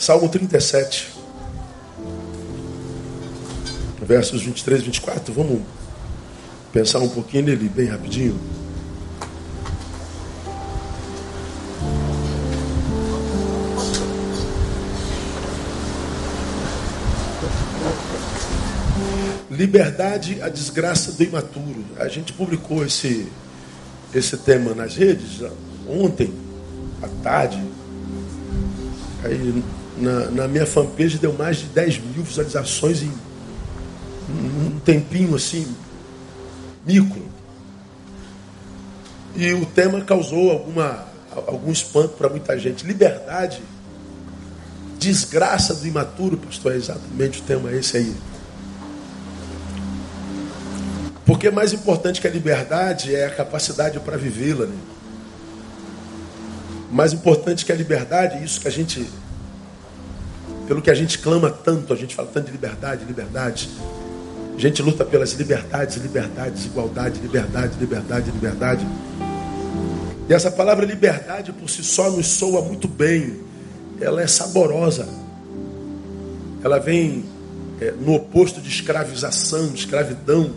Salmo 37, versos 23 e 24. Vamos pensar um pouquinho nele bem rapidinho. Liberdade, a desgraça do imaturo. A gente publicou esse, esse tema nas redes ontem, à tarde. Aí na, na minha fanpage deu mais de 10 mil visualizações em um tempinho assim, micro. E o tema causou alguma, algum espanto para muita gente. Liberdade, desgraça do imaturo, pastor, é exatamente o tema esse aí. Porque mais importante que a liberdade é a capacidade para vivê-la. Né? Mais importante que a liberdade, isso que a gente, pelo que a gente clama tanto, a gente fala tanto de liberdade, liberdade. A gente luta pelas liberdades, liberdades, igualdade, liberdade, liberdade, liberdade. E essa palavra liberdade por si só nos soa muito bem. Ela é saborosa. Ela vem é, no oposto de escravização, escravidão.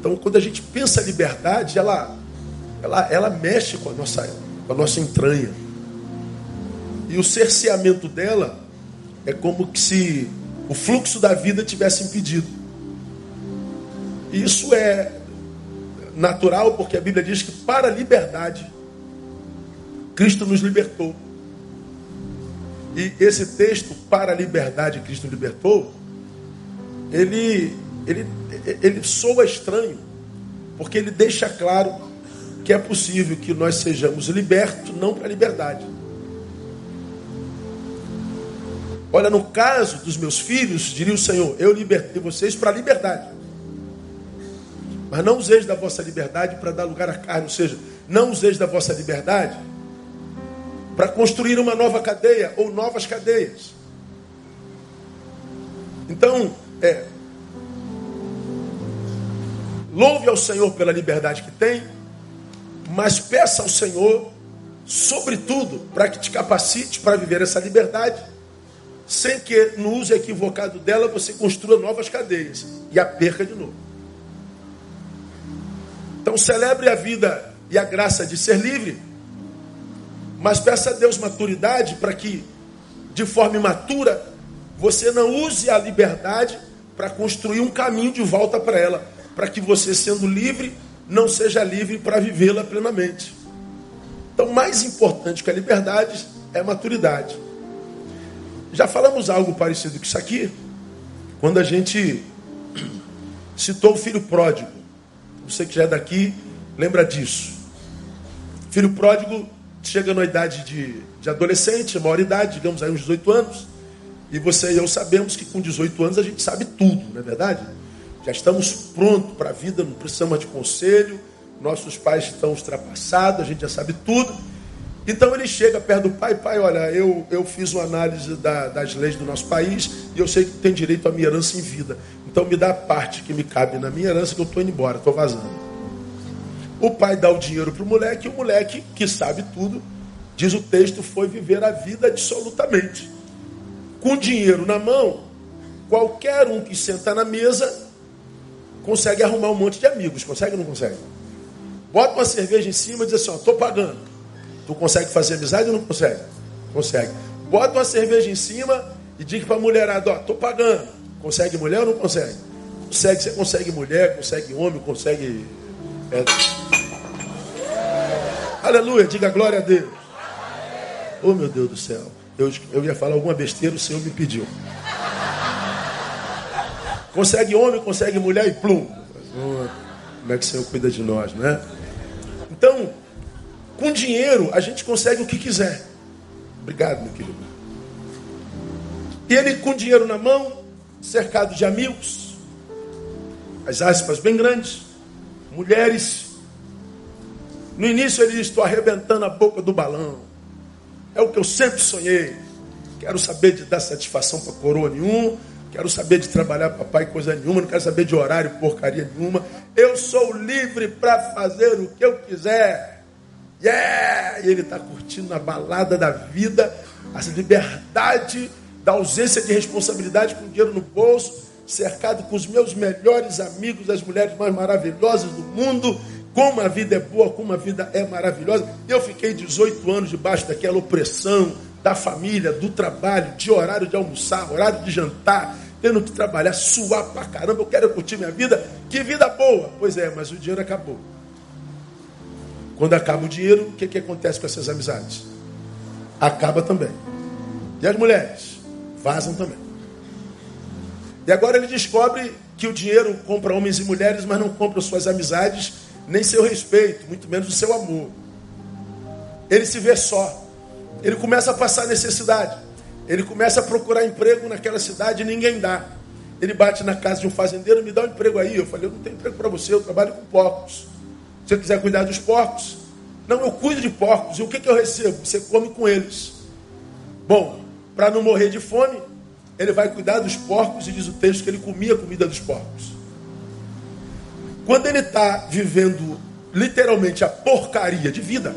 Então, quando a gente pensa liberdade, ela, ela, ela mexe com a, nossa, com a nossa entranha. E o cerceamento dela é como se o fluxo da vida tivesse impedido. E isso é natural porque a Bíblia diz que para a liberdade Cristo nos libertou. E esse texto, para a liberdade Cristo libertou, ele ele, ele soa estranho, porque ele deixa claro que é possível que nós sejamos libertos, não para a liberdade. Olha, no caso dos meus filhos, diria o Senhor, eu libertei vocês para a liberdade. Mas não useis da vossa liberdade para dar lugar à carne, ou seja, não useis da vossa liberdade para construir uma nova cadeia ou novas cadeias. Então, é, Louve ao Senhor pela liberdade que tem, mas peça ao Senhor, sobretudo, para que te capacite para viver essa liberdade, sem que no uso equivocado dela você construa novas cadeias e a perca de novo. Então celebre a vida e a graça de ser livre, mas peça a Deus maturidade para que, de forma imatura, você não use a liberdade para construir um caminho de volta para ela para que você, sendo livre, não seja livre para vivê-la plenamente. Então, mais importante que a liberdade é a maturidade. Já falamos algo parecido com isso aqui, quando a gente citou o filho pródigo. Você que já é daqui, lembra disso. Filho pródigo chega na idade de, de adolescente, maior idade, digamos aí uns 18 anos. E você e eu sabemos que com 18 anos a gente sabe tudo, não é verdade? Já estamos prontos para a vida, não precisamos de conselho. Nossos pais estão ultrapassados, a gente já sabe tudo. Então ele chega perto do pai, pai, olha, eu, eu fiz uma análise da, das leis do nosso país e eu sei que tem direito à minha herança em vida. Então me dá a parte que me cabe na minha herança que eu estou indo embora, estou vazando. O pai dá o dinheiro para o moleque e o moleque, que sabe tudo, diz o texto, foi viver a vida absolutamente. Com dinheiro na mão, qualquer um que senta na mesa consegue arrumar um monte de amigos. Consegue ou não consegue? Bota uma cerveja em cima e diz assim, ó, tô pagando. Tu consegue fazer amizade ou não consegue? Consegue. Bota uma cerveja em cima e diga para a mulherada, ó, tô pagando. Consegue mulher ou não consegue? Consegue, você consegue mulher, consegue homem, consegue. É... Aleluia, diga glória a Deus. Oh meu Deus do céu. Eu, eu ia falar alguma besteira, o Senhor me pediu. Consegue homem, consegue mulher e plum. Como é que o Senhor cuida de nós, né? Então, com dinheiro a gente consegue o que quiser. Obrigado, meu querido. E ele com dinheiro na mão, cercado de amigos, as aspas bem grandes, mulheres. No início ele diz: Estou arrebentando a boca do balão. É o que eu sempre sonhei. Quero saber de dar satisfação para coroa nenhum quero saber de trabalhar papai coisa nenhuma, não quero saber de horário porcaria nenhuma. Eu sou livre para fazer o que eu quiser. Yeah! E ele está curtindo a balada da vida, a liberdade da ausência de responsabilidade com dinheiro no bolso, cercado com os meus melhores amigos, as mulheres mais maravilhosas do mundo, como a vida é boa, como a vida é maravilhosa. Eu fiquei 18 anos debaixo daquela opressão da família, do trabalho, de horário de almoçar, horário de jantar, tendo que trabalhar, suar pra caramba, eu quero curtir minha vida. Que vida boa! Pois é, mas o dinheiro acabou. Quando acaba o dinheiro, o que, que acontece com essas amizades? Acaba também. E as mulheres? Vazam também. E agora ele descobre que o dinheiro compra homens e mulheres, mas não compra suas amizades, nem seu respeito, muito menos o seu amor. Ele se vê só. Ele começa a passar necessidade. Ele começa a procurar emprego naquela cidade e ninguém dá. Ele bate na casa de um fazendeiro, me dá um emprego aí. Eu falei, eu não tenho emprego para você, eu trabalho com porcos. Se quiser cuidar dos porcos, não, eu cuido de porcos. E o que, que eu recebo? Você come com eles. Bom, para não morrer de fome, ele vai cuidar dos porcos e diz o texto que ele comia a comida dos porcos. Quando ele está vivendo literalmente a porcaria de vida,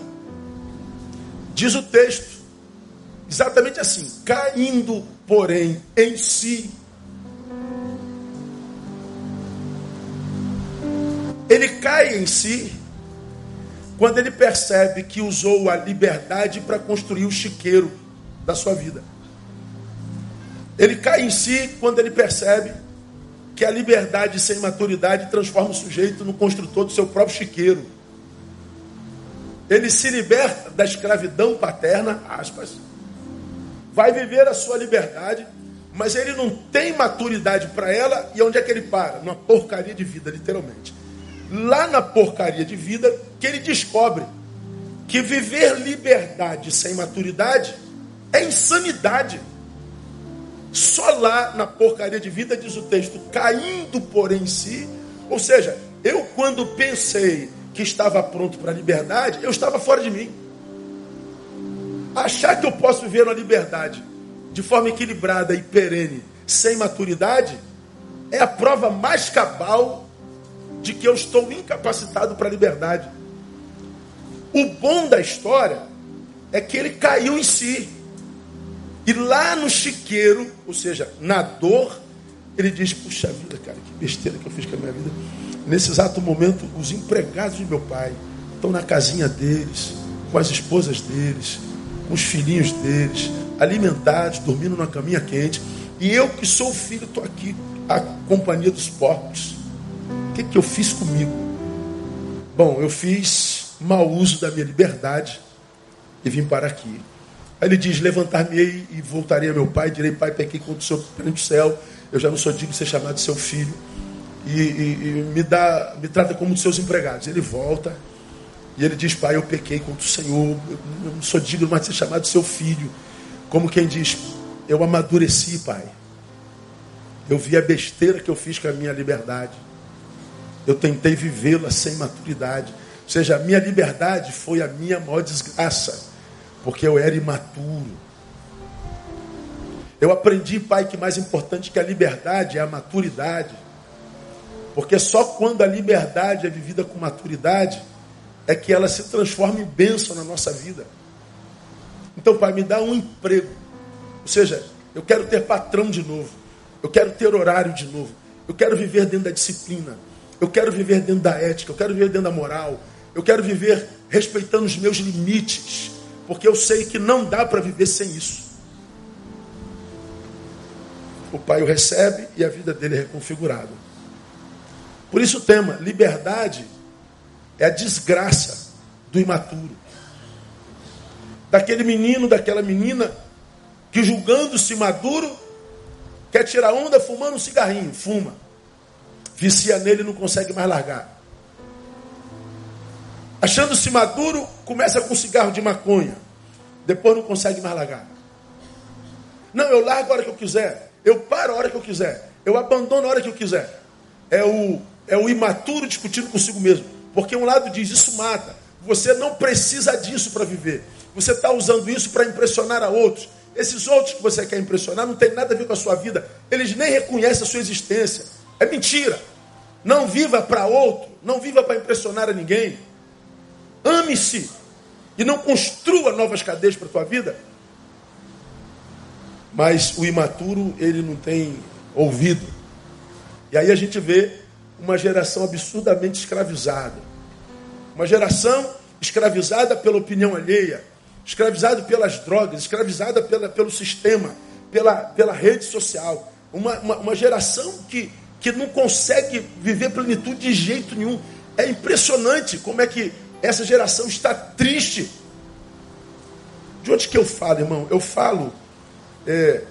diz o texto exatamente assim: caindo, porém, em si. Ele cai em si quando ele percebe que usou a liberdade para construir o chiqueiro da sua vida. Ele cai em si quando ele percebe que a liberdade sem maturidade transforma o sujeito no construtor do seu próprio chiqueiro. Ele se liberta da escravidão paterna, aspas, vai viver a sua liberdade, mas ele não tem maturidade para ela, e onde é que ele para? Numa porcaria de vida, literalmente. Lá na porcaria de vida, que ele descobre que viver liberdade sem maturidade é insanidade. Só lá na porcaria de vida, diz o texto, caindo porém em si. Ou seja, eu quando pensei que estava pronto para a liberdade, eu estava fora de mim. Achar que eu posso viver uma liberdade de forma equilibrada e perene, sem maturidade, é a prova mais cabal de que eu estou incapacitado para a liberdade. O bom da história é que ele caiu em si. E lá no chiqueiro, ou seja, na dor, ele diz: Puxa vida, cara, que besteira que eu fiz com a minha vida. Nesse exato momento, os empregados de meu pai estão na casinha deles, com as esposas deles, com os filhinhos deles, alimentados, dormindo numa caminha quente. E eu, que sou filho, estou aqui, a companhia dos porcos. Que, que eu fiz comigo? Bom, eu fiz mau uso da minha liberdade e vim para aqui. Aí ele diz: Levantar-me-ei e voltarei a meu pai, direi: Pai, pequei contra o Senhor perante o céu, eu já não sou digno de ser chamado seu filho. E, e, e, me, dá, me trata como um de seus empregados. Ele volta e ele diz: Pai, eu pequei contra o Senhor, eu não sou digno mais de ser chamado seu filho. Como quem diz: Eu amadureci, Pai. Eu vi a besteira que eu fiz com a minha liberdade. Eu tentei vivê-la sem maturidade. Ou seja, a minha liberdade foi a minha maior desgraça porque eu era imaturo. Eu aprendi, pai, que mais importante que a liberdade é a maturidade. Porque só quando a liberdade é vivida com maturidade é que ela se transforma em bênção na nossa vida. Então, pai, me dá um emprego. Ou seja, eu quero ter patrão de novo. Eu quero ter horário de novo. Eu quero viver dentro da disciplina. Eu quero viver dentro da ética. Eu quero viver dentro da moral. Eu quero viver respeitando os meus limites porque eu sei que não dá para viver sem isso. O pai o recebe e a vida dele é reconfigurada. Por isso o tema, liberdade é a desgraça do imaturo. Daquele menino, daquela menina que julgando-se maduro, quer tirar onda fumando um cigarrinho, fuma. Vicia nele e não consegue mais largar. Achando-se maduro, começa com cigarro de maconha. Depois não consegue mais largar. Não, eu largo a hora que eu quiser. Eu paro a hora que eu quiser. Eu abandono a hora que eu quiser. É o, é o imaturo discutindo consigo mesmo. Porque um lado diz, isso mata. Você não precisa disso para viver. Você está usando isso para impressionar a outros. Esses outros que você quer impressionar não tem nada a ver com a sua vida. Eles nem reconhecem a sua existência. É mentira. Não viva para outro. Não viva para impressionar a ninguém. Ame-se e não construa novas cadeias para a tua vida. mas o imaturo ele não tem ouvido. E aí a gente vê uma geração absurdamente escravizada. Uma geração escravizada pela opinião alheia, escravizada pelas drogas, escravizada pela, pelo sistema, pela, pela rede social. Uma, uma, uma geração que, que não consegue viver plenitude de jeito nenhum. É impressionante como é que essa geração está triste. De onde que eu falo, irmão? Eu falo é,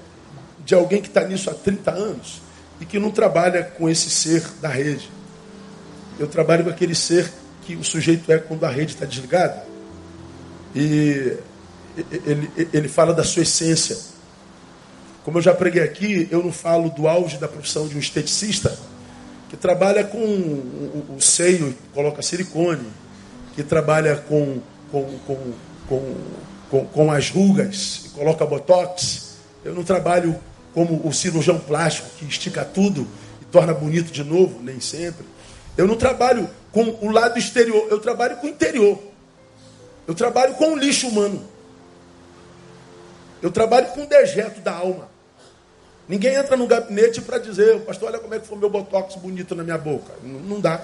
de alguém que está nisso há 30 anos e que não trabalha com esse ser da rede. Eu trabalho com aquele ser que o sujeito é quando a rede está desligada. E ele, ele fala da sua essência. Como eu já preguei aqui, eu não falo do auge da profissão de um esteticista que trabalha com o, seio, coloca silicone, que trabalha com, com, com, com, com, com as rugas e coloca botox. Eu não trabalho como o cirurgião plástico que estica tudo e torna bonito de novo, nem sempre. Eu não trabalho com o lado exterior, eu trabalho com o interior. Eu trabalho com o lixo humano. Eu trabalho com o dejeto da alma. Ninguém entra no gabinete para dizer, pastor, olha como é que foi meu botox bonito na minha boca. Não, não dá.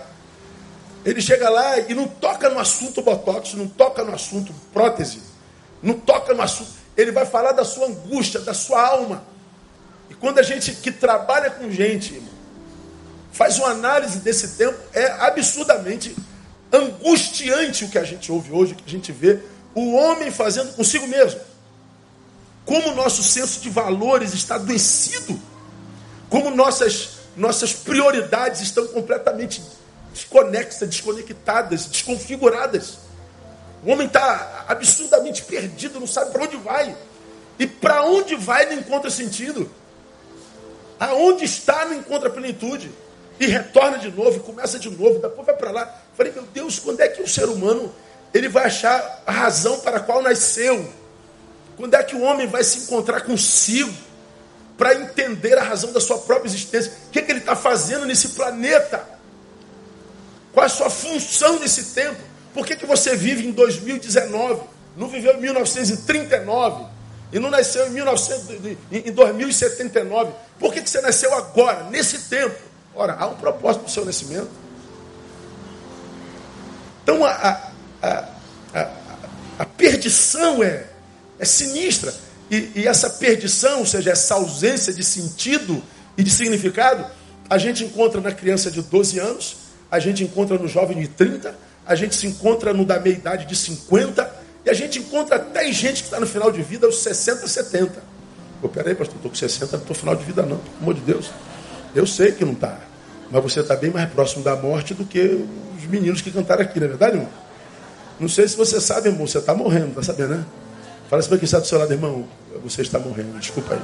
Ele chega lá e não toca no assunto botox, não toca no assunto prótese, não toca no assunto. Ele vai falar da sua angústia, da sua alma. E quando a gente que trabalha com gente, faz uma análise desse tempo, é absurdamente angustiante o que a gente ouve hoje, o que a gente vê, o homem fazendo consigo mesmo. Como o nosso senso de valores está adoecido. Como nossas, nossas prioridades estão completamente desconexas, desconectadas, desconfiguradas. O homem está absurdamente perdido, não sabe para onde vai. E para onde vai não encontra sentido. Aonde está não encontra plenitude. E retorna de novo, começa de novo, depois vai para lá. Falei, meu Deus, quando é que o ser humano ele vai achar a razão para a qual nasceu? Quando é que o homem vai se encontrar consigo para entender a razão da sua própria existência? O que, é que ele está fazendo nesse planeta? Qual é a sua função nesse tempo? Por que, que você vive em 2019? Não viveu em 1939? E não nasceu em, 1900, em 2079? Por que, que você nasceu agora, nesse tempo? Ora, há um propósito para o seu nascimento. Então a, a, a, a perdição é é sinistra. E, e, essa perdição, ou seja, essa ausência de sentido e de significado, a gente encontra na criança de 12 anos, a gente encontra no jovem de 30, a gente se encontra no da meia idade de 50, e a gente encontra até gente que está no final de vida aos 60, 70. Pô, peraí, pastor, estou com 60, não estou final de vida não, pelo amor de Deus. Eu sei que não está, mas você está bem mais próximo da morte do que os meninos que cantaram aqui, não é verdade, irmão? Não sei se você sabe, irmão, você está morrendo, está sabendo, né? Fala assim para quem está do seu lado, irmão, você está morrendo, desculpa aí.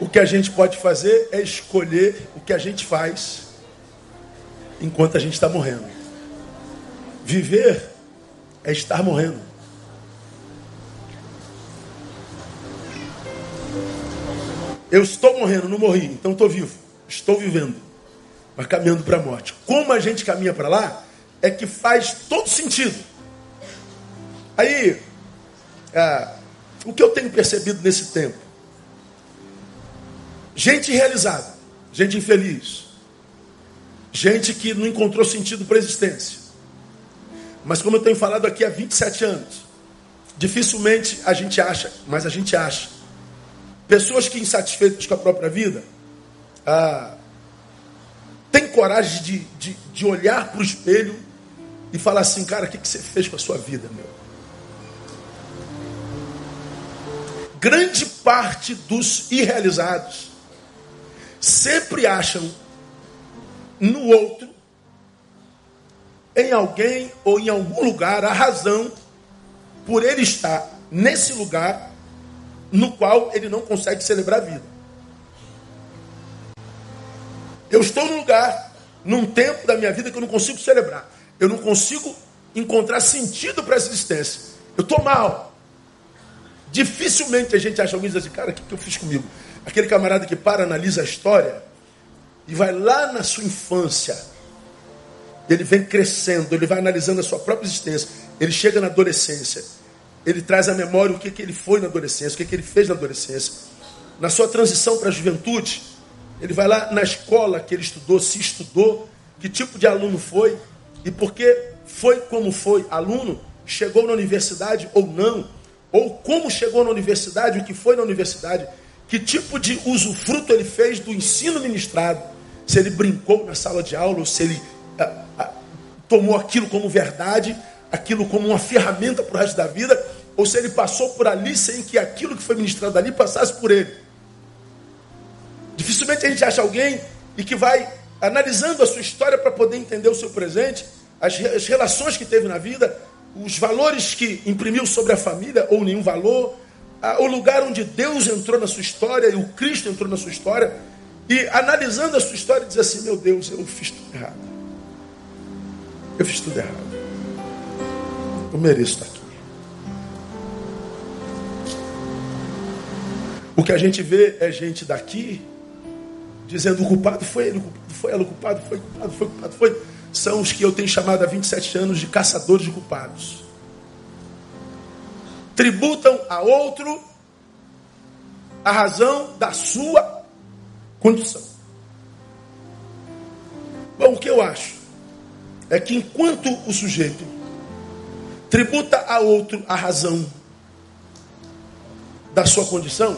O que a gente pode fazer é escolher o que a gente faz enquanto a gente está morrendo. Viver é estar morrendo. Eu estou morrendo, não morri, então estou vivo. Estou vivendo, mas caminhando para a morte. Como a gente caminha para lá, é que faz todo sentido. Aí, é, o que eu tenho percebido nesse tempo? Gente realizada, gente infeliz, gente que não encontrou sentido para a existência. Mas como eu tenho falado aqui há 27 anos, dificilmente a gente acha, mas a gente acha Pessoas que insatisfeitas com a própria vida ah, têm coragem de, de, de olhar para o espelho e falar assim, cara, o que, que você fez com a sua vida, meu? Grande parte dos irrealizados sempre acham no outro, em alguém ou em algum lugar, a razão por ele estar nesse lugar no qual ele não consegue celebrar a vida. Eu estou num lugar, num tempo da minha vida que eu não consigo celebrar. Eu não consigo encontrar sentido para essa existência. Eu estou mal. Dificilmente a gente acha alguém diz assim, cara, o que, que eu fiz comigo? Aquele camarada que para, analisa a história e vai lá na sua infância, Ele vem crescendo, ele vai analisando a sua própria existência. Ele chega na adolescência. Ele traz à memória o que, que ele foi na adolescência, o que, que ele fez na adolescência. Na sua transição para a juventude, ele vai lá na escola que ele estudou, se estudou, que tipo de aluno foi e porque foi como foi aluno, chegou na universidade ou não, ou como chegou na universidade, o que foi na universidade, que tipo de usufruto ele fez do ensino ministrado, se ele brincou na sala de aula, ou se ele ah, ah, tomou aquilo como verdade, aquilo como uma ferramenta para o resto da vida, ou se ele passou por ali sem que aquilo que foi ministrado ali passasse por ele. Dificilmente a gente acha alguém e que vai analisando a sua história para poder entender o seu presente, as, as relações que teve na vida, os valores que imprimiu sobre a família, ou nenhum valor, o lugar onde Deus entrou na sua história e o Cristo entrou na sua história, e analisando a sua história, diz assim: Meu Deus, eu fiz tudo errado. Eu fiz tudo errado. Eu mereço estar aqui. O que a gente vê é gente daqui dizendo: o culpado foi ele, o culpado foi ela, o culpado foi, o culpado foi, o culpado foi. São os que eu tenho chamado há 27 anos de caçadores de culpados tributam a outro a razão da sua condição. Bom, o que eu acho é que enquanto o sujeito tributa a outro a razão da sua condição,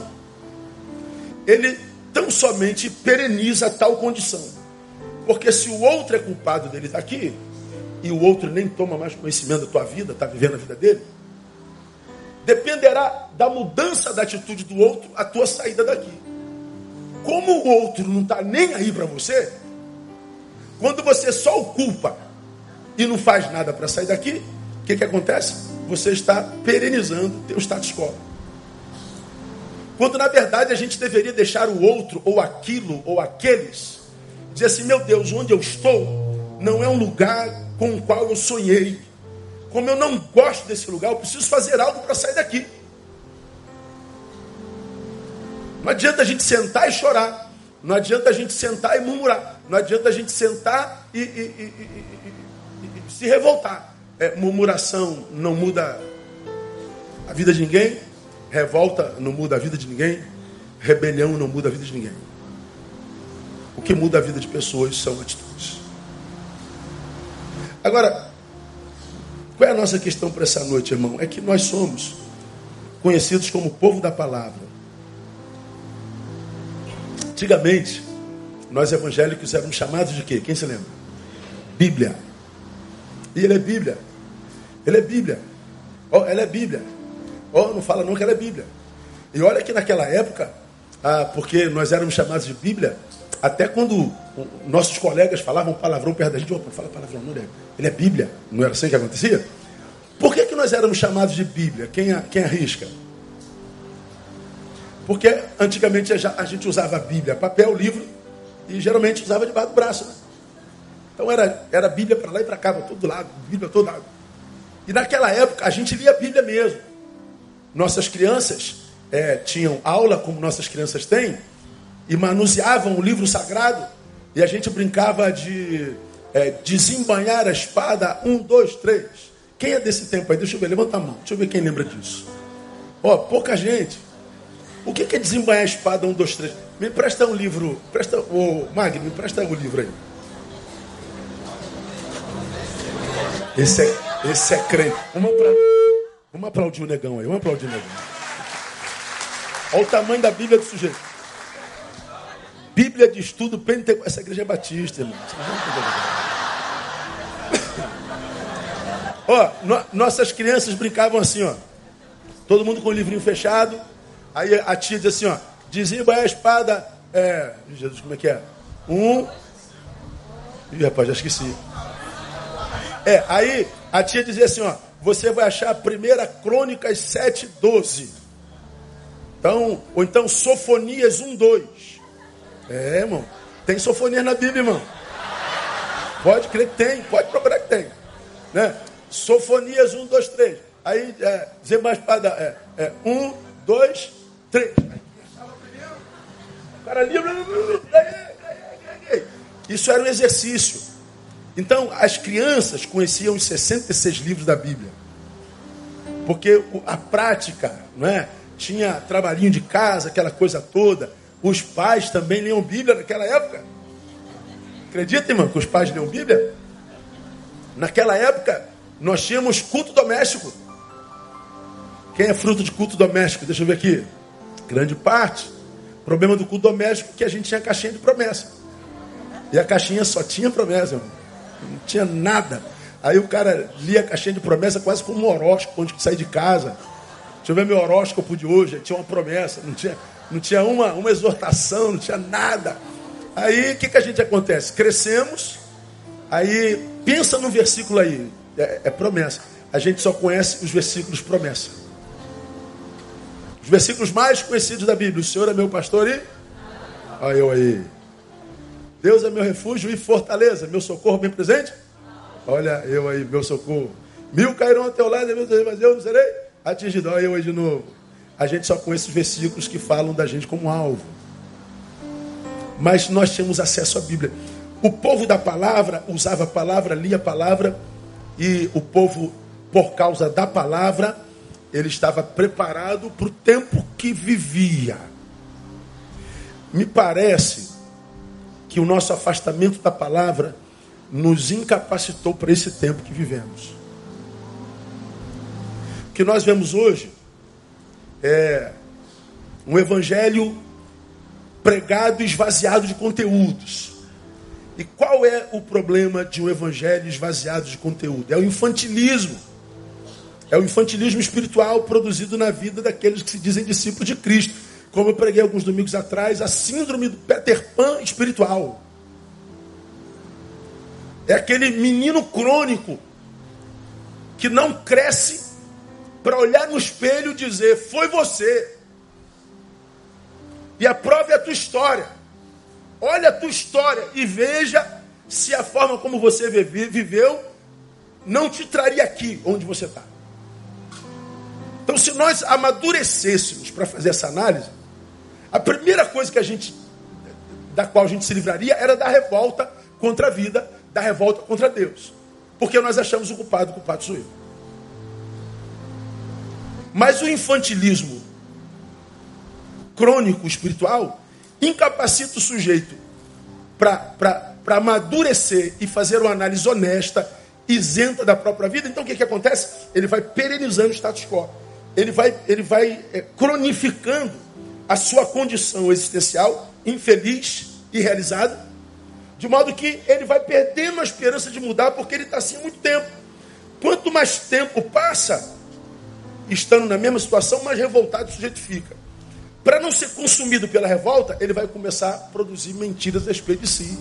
ele tão somente pereniza tal condição. Porque se o outro é culpado dele estar aqui, e o outro nem toma mais conhecimento da tua vida, está vivendo a vida dele, dependerá da mudança da atitude do outro a tua saída daqui. Como o outro não está nem aí para você, quando você só o culpa e não faz nada para sair daqui, que, que acontece? Você está perenizando o teu status quo. Quando na verdade a gente deveria deixar o outro, ou aquilo, ou aqueles, dizer assim: meu Deus, onde eu estou não é um lugar com o qual eu sonhei. Como eu não gosto desse lugar, eu preciso fazer algo para sair daqui. Não adianta a gente sentar e chorar. Não adianta a gente sentar e murmurar. Não adianta a gente sentar e, e, e, e se revoltar. É, murmuração não muda a vida de ninguém. Revolta não muda a vida de ninguém. Rebelião não muda a vida de ninguém. O que muda a vida de pessoas são atitudes. Agora, qual é a nossa questão para essa noite, irmão? É que nós somos conhecidos como povo da palavra. Antigamente, nós evangélicos éramos chamados de quê? Quem se lembra? Bíblia. E ele é Bíblia. Ele é Bíblia. Oh, ela é Bíblia. Oh, não fala não que ela é Bíblia. E olha que naquela época, ah, porque nós éramos chamados de Bíblia, até quando nossos colegas falavam palavrão perto da gente, opa, fala palavrão, não é? Ele é Bíblia. Não era assim que acontecia? Por que, que nós éramos chamados de Bíblia? Quem, quem arrisca? Porque antigamente a gente usava a Bíblia, papel, livro, e geralmente usava debaixo do braço. Né? Então era, era Bíblia para lá e para cá, para todo lado, Bíblia todo lado. E naquela época a gente lia Bíblia mesmo. Nossas crianças é, tinham aula, como nossas crianças têm, e manuseavam o livro sagrado, e a gente brincava de é, desembanhar a espada, um, dois, três. Quem é desse tempo aí? Deixa eu ver, levanta a mão, deixa eu ver quem lembra disso. Ó, pouca gente. O que é desembanhar a espada, um, dois, três? Me presta um livro, presta, ô Magno, me presta um livro aí. Esse é, esse é crente. Vamos, pra, vamos aplaudir o negão aí, vamos aplaudir o negão. Olha o tamanho da Bíblia do sujeito. Bíblia de estudo pentecostal. Essa igreja é batista, irmão. ó, no, nossas crianças brincavam assim, ó. Todo mundo com o livrinho fechado. Aí a tia diz assim, ó. Dizimba a espada. É. Jesus, como é que é? Um. Ih, rapaz, já esqueci. É, aí a tia dizia assim, ó. Você vai achar a primeira Crônicas 7, 12. Então, ou então Sofonias 1, 2. É, irmão. Tem sofonia na Bíblia, irmão. Pode crer que tem, pode procurar que tem. Né? Sofonias 1, 2, 3. Aí, é, dizer mais para é, é, 1, 2, 3. O cara livre. Isso era um exercício. Então, as crianças conheciam os 66 livros da Bíblia. Porque a prática, não é? Tinha trabalhinho de casa, aquela coisa toda. Os pais também liam Bíblia naquela época. Acredita, irmão, que os pais liam Bíblia? Naquela época, nós tínhamos culto doméstico. Quem é fruto de culto doméstico? Deixa eu ver aqui. Grande parte. O problema do culto doméstico é que a gente tinha caixinha de promessa. E a caixinha só tinha promessa, irmão. Não tinha nada. Aí o cara lia a caixinha de promessa quase como um horóscopo, onde sair de casa. Deixa eu ver meu horóscopo de hoje. Tinha uma promessa, não tinha, não tinha uma, uma exortação, não tinha nada. Aí o que, que a gente acontece? Crescemos, aí pensa no versículo aí, é, é promessa. A gente só conhece os versículos promessa. Os versículos mais conhecidos da Bíblia. O Senhor é meu pastor e. Olha eu aí. Deus é meu refúgio e fortaleza, meu socorro bem presente. Olha eu aí, meu socorro. Mil cairão ao teu lado, mas eu não serei atingido. Olha eu aí de novo. A gente só conhece os versículos que falam da gente como alvo. Mas nós tínhamos acesso à Bíblia. O povo da palavra usava a palavra, lia a palavra, e o povo, por causa da palavra, ele estava preparado para o tempo que vivia. Me parece que o nosso afastamento da palavra nos incapacitou para esse tempo que vivemos. O que nós vemos hoje é um evangelho pregado esvaziado de conteúdos. E qual é o problema de um evangelho esvaziado de conteúdo? É o infantilismo. É o infantilismo espiritual produzido na vida daqueles que se dizem discípulos de Cristo. Como eu preguei alguns domingos atrás, a síndrome do Peter Pan espiritual. É aquele menino crônico que não cresce para olhar no espelho e dizer: Foi você. E a prova é a tua história. Olha a tua história e veja se a forma como você viveu não te traria aqui onde você está. Então, se nós amadurecêssemos para fazer essa análise, a primeira coisa que a gente, da qual a gente se livraria era da revolta contra a vida, da revolta contra Deus. Porque nós achamos o culpado, o culpado sou eu. Mas o infantilismo crônico espiritual incapacita o sujeito para amadurecer e fazer uma análise honesta, isenta da própria vida. Então o que, que acontece? Ele vai perenizando o status quo. Ele vai, ele vai é, cronificando a sua condição existencial infeliz e realizada, de modo que ele vai perdendo a esperança de mudar porque ele está assim há muito tempo. Quanto mais tempo passa, estando na mesma situação, mais revoltado o sujeito fica. Para não ser consumido pela revolta, ele vai começar a produzir mentiras a respeito de si.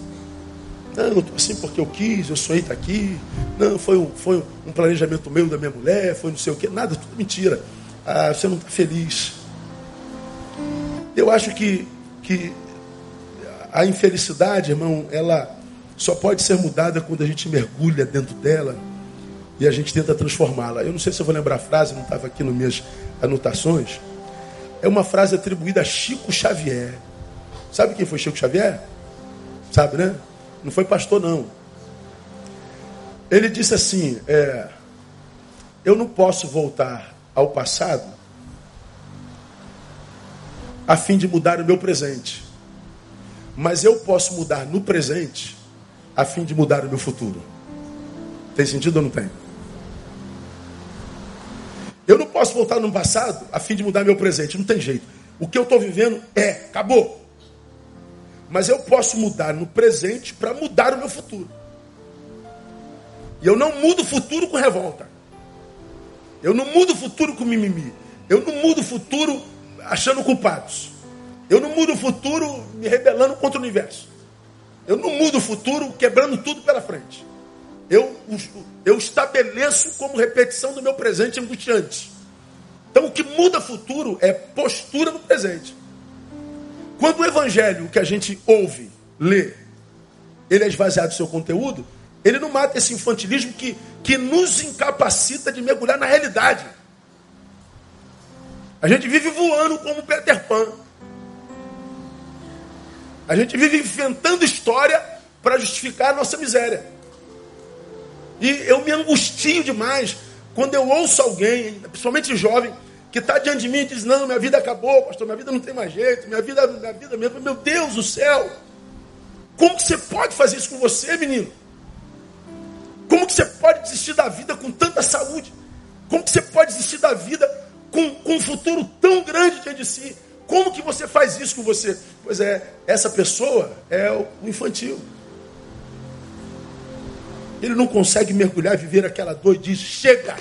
Não, não estou assim porque eu quis, eu sonhei estar aqui. Não, foi um, foi um planejamento meu da minha mulher, foi não sei o quê. Nada, tudo mentira. Ah, você não está feliz. Eu acho que, que a infelicidade, irmão, ela só pode ser mudada quando a gente mergulha dentro dela e a gente tenta transformá-la. Eu não sei se eu vou lembrar a frase, não estava aqui nas minhas anotações é uma frase atribuída a Chico Xavier. Sabe quem foi Chico Xavier? Sabe, né? Não foi pastor, não. Ele disse assim: é, Eu não posso voltar ao passado a fim de mudar o meu presente, mas eu posso mudar no presente a fim de mudar o meu futuro. Tem sentido ou não tem? Eu não posso voltar no passado a fim de mudar meu presente. Não tem jeito. O que eu estou vivendo é, acabou. Mas eu posso mudar no presente para mudar o meu futuro. E eu não mudo o futuro com revolta. Eu não mudo o futuro com mimimi. Eu não mudo o futuro achando culpados. Eu não mudo o futuro me rebelando contra o universo. Eu não mudo o futuro quebrando tudo pela frente eu, eu estabeleço como repetição do meu presente angustiante. Então, o que muda futuro é postura no presente. Quando o evangelho que a gente ouve, lê, ele é esvaziado do seu conteúdo, ele não mata esse infantilismo que, que nos incapacita de mergulhar na realidade. A gente vive voando como Peter Pan. A gente vive inventando história para justificar a nossa miséria. E eu me angustio demais quando eu ouço alguém, principalmente jovem, que está diante de mim e diz, não, minha vida acabou, pastor, minha vida não tem mais jeito, minha vida, minha vida mesmo, meu Deus do céu. Como que você pode fazer isso com você, menino? Como que você pode desistir da vida com tanta saúde? Como que você pode desistir da vida com, com um futuro tão grande diante de si? Como que você faz isso com você? Pois é, essa pessoa é o infantil. Ele não consegue mergulhar, viver aquela dor e diz: chega,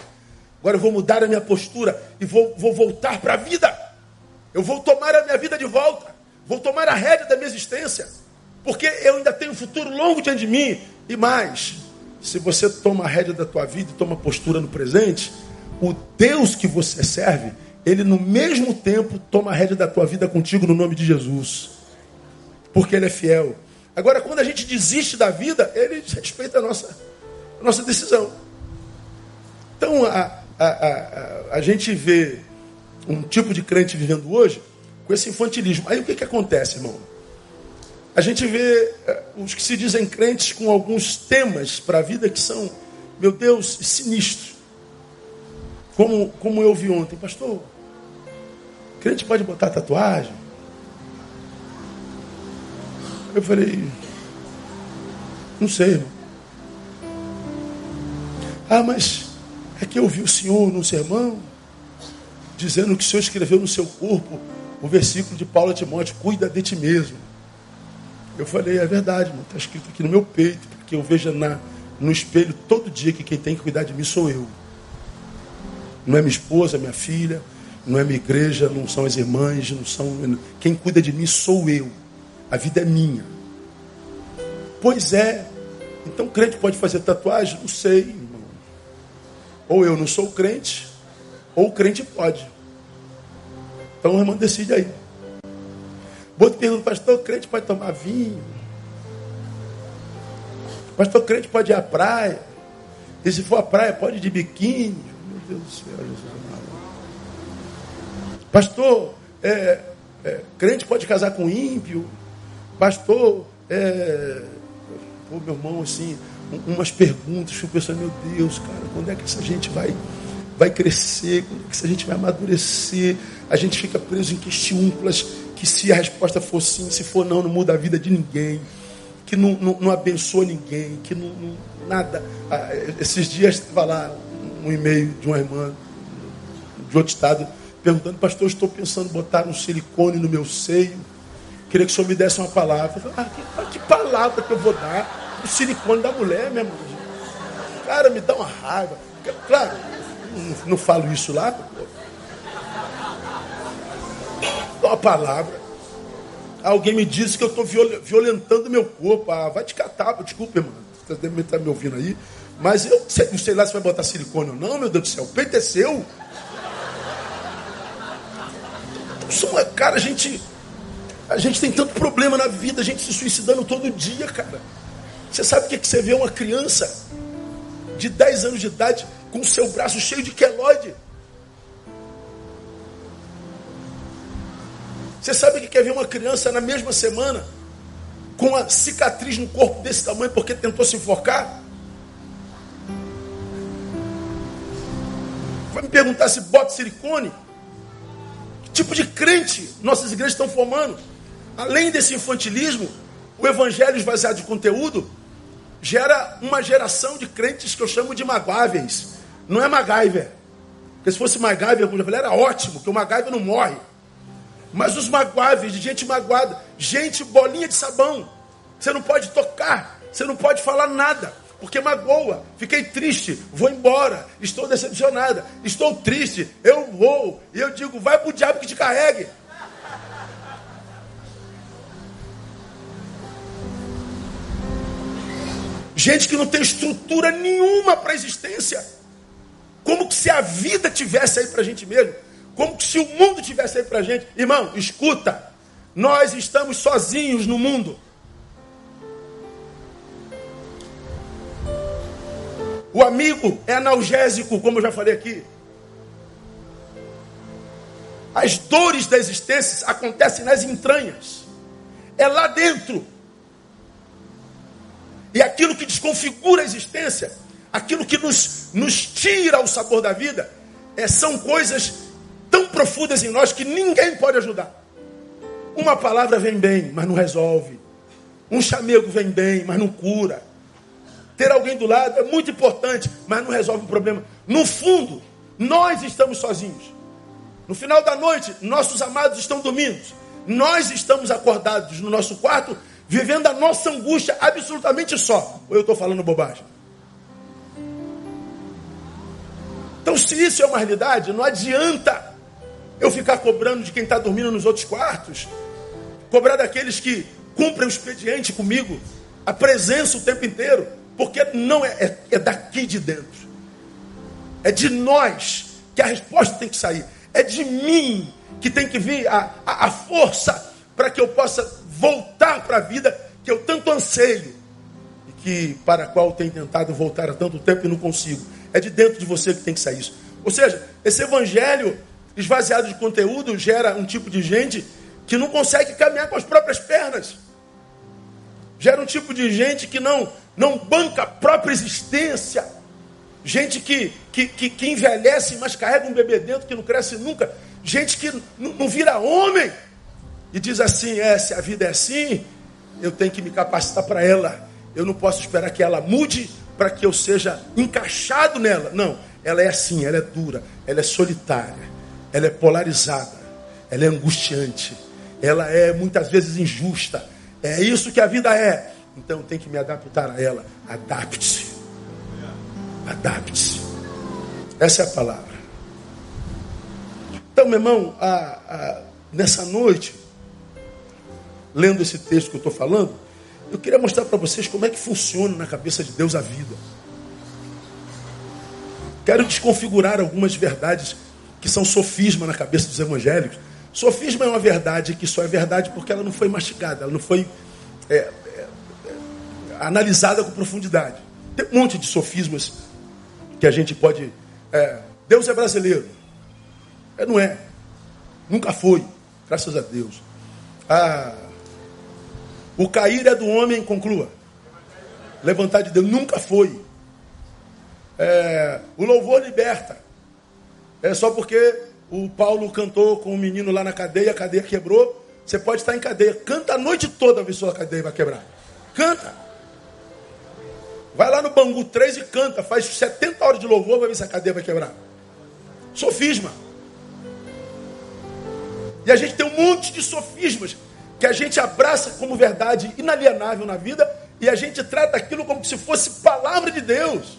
agora eu vou mudar a minha postura e vou, vou voltar para a vida. Eu vou tomar a minha vida de volta. Vou tomar a rédea da minha existência. Porque eu ainda tenho um futuro longo diante de mim. E mais, se você toma a rédea da tua vida e toma postura no presente, o Deus que você serve, ele no mesmo tempo toma a rédea da tua vida contigo no nome de Jesus. Porque ele é fiel. Agora, quando a gente desiste da vida, ele respeita a nossa, a nossa decisão. Então, a, a, a, a, gente vê um tipo de crente vivendo hoje com esse infantilismo. Aí o que, que acontece, irmão? A gente vê eh, os que se dizem crentes com alguns temas para a vida que são, meu Deus, sinistros. Como, como eu vi ontem, pastor, crente pode botar tatuagem? Eu falei, não sei, irmão. Ah, mas é que eu vi o Senhor no sermão dizendo que o Senhor escreveu no seu corpo o versículo de Paulo Timóteo, cuida de ti mesmo. Eu falei, é verdade, está escrito aqui no meu peito, porque eu vejo na, no espelho todo dia que quem tem que cuidar de mim sou eu. Não é minha esposa, minha filha, não é minha igreja, não são as irmãs, não são. Quem cuida de mim sou eu. A vida é minha. Pois é. Então crente pode fazer tatuagem? Não sei, irmão. Ou eu não sou crente, ou o crente pode. Então o irmão decide aí. Outro pergunta, pastor, crente pode tomar vinho? Pastor, crente pode ir à praia? E se for à praia, pode ir de biquíni? Deus do céu, Jesus amado. Pastor, é, é, crente pode casar com ímpio? Pastor, é, pô, meu irmão, assim, umas perguntas que eu penso, meu Deus, cara, quando é que essa gente vai, vai crescer? Quando é que essa gente vai amadurecer? A gente fica preso em questiúnculas que se a resposta for sim, se for não, não muda a vida de ninguém, que não, não, não abençoa ninguém, que não, não nada. Ah, esses dias lá um e-mail de uma irmã de outro estado perguntando, pastor, estou pensando em botar um silicone no meu seio. Queria que o senhor me desse uma palavra. Falei, ah, que, que, palavra que eu vou dar? O silicone da mulher, minha mãe. Cara, me dá uma raiva. Claro, não, não falo isso lá, uma palavra. Alguém me disse que eu estou violentando meu corpo. Ah, vai te catar, desculpa, irmão. Você deve estar me ouvindo aí. Mas eu não sei lá se vai botar silicone ou não, meu Deus do céu. O peito é seu. Cara, a gente, a gente tem tanto problema na vida, a gente se suicidando todo dia, cara. Você sabe o que, é que você vê uma criança de 10 anos de idade com o seu braço cheio de queloide? Você sabe que quer ver uma criança na mesma semana com uma cicatriz no corpo desse tamanho porque tentou se enforcar? Vai me perguntar se bota silicone? Que tipo de crente nossas igrejas estão formando? Além desse infantilismo, o evangelho esvaziado de conteúdo gera uma geração de crentes que eu chamo de magáveis. Não é MacGyver. Porque se fosse MacGyver, eu falei, era ótimo, porque o MacGyver não morre. Mas os magoáveis, de gente magoada, gente bolinha de sabão. Você não pode tocar, você não pode falar nada, porque magoa. Fiquei triste, vou embora, estou decepcionada, estou triste, eu vou. E eu digo, vai pro diabo que te carregue. Gente que não tem estrutura nenhuma para a existência. Como se a vida tivesse aí para a gente mesmo. Como se o mundo tivesse aí para a gente. Irmão, escuta. Nós estamos sozinhos no mundo. O amigo é analgésico, como eu já falei aqui. As dores da existência acontecem nas entranhas. É lá dentro. E aquilo que desconfigura a existência aquilo que nos, nos tira o sabor da vida, é, são coisas tão profundas em nós que ninguém pode ajudar. Uma palavra vem bem, mas não resolve. Um chamego vem bem, mas não cura. Ter alguém do lado é muito importante, mas não resolve o problema. No fundo, nós estamos sozinhos. No final da noite, nossos amados estão dormindo. Nós estamos acordados no nosso quarto, vivendo a nossa angústia absolutamente só. Ou eu estou falando bobagem? Então, se isso é uma realidade, não adianta eu ficar cobrando de quem está dormindo nos outros quartos, cobrar daqueles que cumprem o expediente comigo, a presença o tempo inteiro, porque não é, é, é daqui de dentro, é de nós que a resposta tem que sair, é de mim que tem que vir a, a, a força para que eu possa voltar para a vida que eu tanto anseio e que para a qual tenho tentado voltar há tanto tempo e não consigo. É de dentro de você que tem que sair isso. Ou seja, esse evangelho esvaziado de conteúdo gera um tipo de gente que não consegue caminhar com as próprias pernas. Gera um tipo de gente que não, não banca a própria existência. Gente que, que, que, que envelhece, mas carrega um bebê dentro que não cresce nunca. Gente que não vira homem. E diz assim: é, se a vida é assim, eu tenho que me capacitar para ela. Eu não posso esperar que ela mude para que eu seja encaixado nela. Não, ela é assim, ela é dura, ela é solitária, ela é polarizada, ela é angustiante, ela é muitas vezes injusta. É isso que a vida é. Então tem que me adaptar a ela. Adapte-se. Adapte-se. Essa é a palavra. Então, meu irmão, a, a, nessa noite, lendo esse texto que eu estou falando, eu queria mostrar para vocês como é que funciona na cabeça de Deus a vida. Quero desconfigurar algumas verdades que são sofisma na cabeça dos evangélicos. Sofisma é uma verdade que só é verdade porque ela não foi mastigada, ela não foi é, analisada com profundidade. Tem um monte de sofismas que a gente pode. É, Deus é brasileiro. É, não é. Nunca foi, graças a Deus. Ah, o cair é do homem, conclua. Levantar de Deus nunca foi. É, o louvor liberta. É só porque o Paulo cantou com o um menino lá na cadeia, a cadeia quebrou. Você pode estar em cadeia. Canta a noite toda, a cadeia vai quebrar. Canta. Vai lá no Bangu 3 e canta. Faz 70 horas de louvor, vai ver se a cadeia vai quebrar. Sofisma. E a gente tem um monte de sofismas que a gente abraça como verdade inalienável na vida e a gente trata aquilo como se fosse palavra de Deus.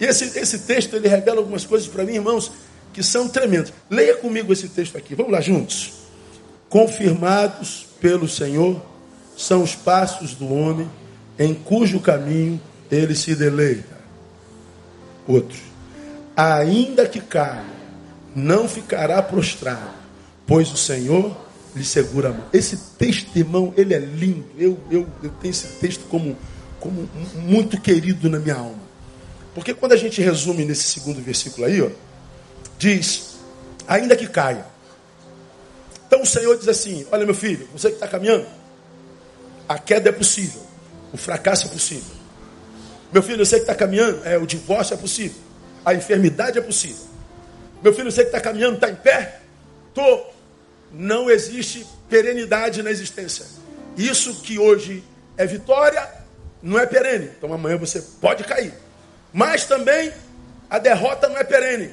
E esse, esse texto ele revela algumas coisas para mim, irmãos, que são tremendas. Leia comigo esse texto aqui. Vamos lá juntos. Confirmados pelo Senhor são os passos do homem em cujo caminho ele se deleita. Outro. Ainda que caia, não ficará prostrado, pois o Senhor lhe segura a mão. Esse texto, irmão, ele é lindo. Eu, eu, eu tenho esse texto como, como muito querido na minha alma. Porque quando a gente resume nesse segundo versículo aí, ó, diz, ainda que caia. Então o Senhor diz assim: Olha, meu filho, você que está caminhando, a queda é possível, o fracasso é possível. Meu filho, você que está caminhando, é, o divórcio é possível, a enfermidade é possível. Meu filho, você que está caminhando, está em pé? Estou. Não existe perenidade na existência. Isso que hoje é vitória, não é perene. Então amanhã você pode cair. Mas também a derrota não é perene.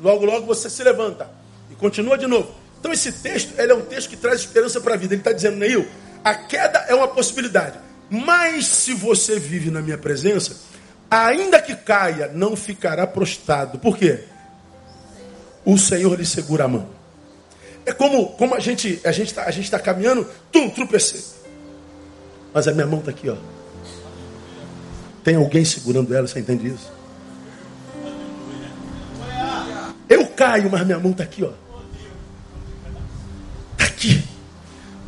Logo, logo você se levanta e continua de novo. Então esse texto ele é um texto que traz esperança para a vida. Ele está dizendo, Neil, a queda é uma possibilidade. Mas se você vive na minha presença, ainda que caia, não ficará prostrado. Por quê? O Senhor lhe segura a mão. É como, como a gente a gente está a gente tá caminhando, tum, tropecei. Mas a minha mão está aqui, ó. Tem alguém segurando ela, você entende isso? Eu caio, mas minha mão está aqui, ó. Está aqui.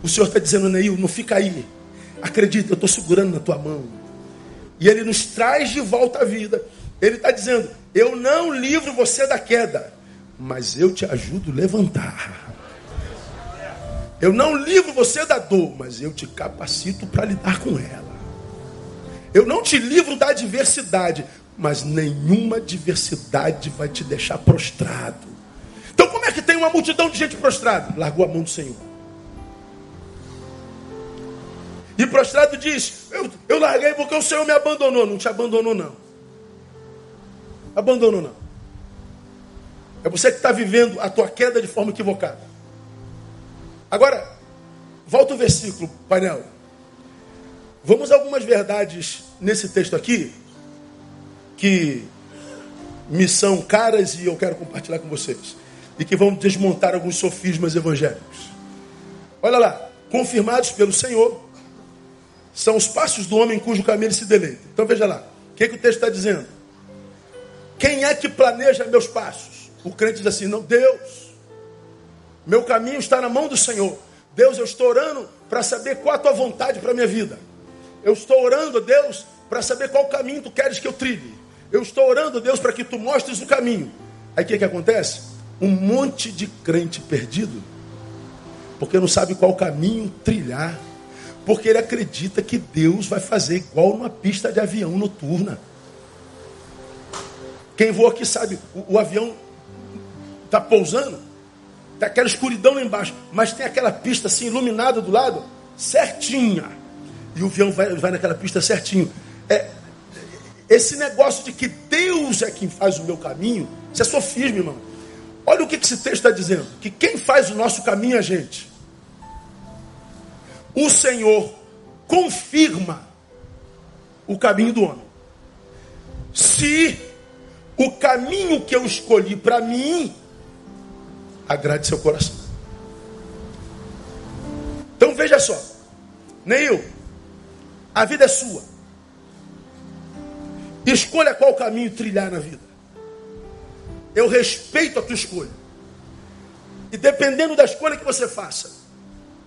O Senhor está dizendo, Neil, não fica aí. Acredita, eu estou segurando na tua mão. E Ele nos traz de volta à vida. Ele está dizendo, eu não livro você da queda, mas eu te ajudo a levantar. Eu não livro você da dor, mas eu te capacito para lidar com ela. Eu não te livro da adversidade, mas nenhuma adversidade vai te deixar prostrado. Então, como é que tem uma multidão de gente prostrada? Largou a mão do Senhor. E prostrado diz: eu, eu larguei porque o Senhor me abandonou. Não te abandonou, não. Abandonou, não. É você que está vivendo a tua queda de forma equivocada. Agora, volta o versículo, painel. Vamos a algumas verdades nesse texto aqui que me são caras e eu quero compartilhar com vocês. E que vão desmontar alguns sofismas evangélicos. Olha lá, confirmados pelo Senhor, são os passos do homem cujo caminho ele se deleita. Então veja lá, o que, que o texto está dizendo? Quem é que planeja meus passos? O crente diz assim: não, Deus. Meu caminho está na mão do Senhor. Deus, eu estou orando para saber qual a tua vontade para a minha vida. Eu estou orando, Deus, para saber qual caminho tu queres que eu trilhe. Eu estou orando, Deus, para que tu mostres o caminho. Aí o que, que acontece? Um monte de crente perdido, porque não sabe qual caminho trilhar, porque ele acredita que Deus vai fazer igual numa pista de avião noturna. Quem voa aqui sabe, o, o avião está pousando, tem aquela escuridão lá embaixo, mas tem aquela pista assim iluminada do lado, certinha. E o avião vai, vai naquela pista certinho. É, esse negócio de que Deus é quem faz o meu caminho, isso é sofismo, irmão. Olha o que esse texto está dizendo: que quem faz o nosso caminho é a gente. O Senhor confirma o caminho do homem. Se o caminho que eu escolhi para mim agrade seu coração. Então veja só, Neil, a vida é sua. Escolha qual caminho trilhar na vida. Eu respeito a tua escolha. E dependendo da escolha que você faça,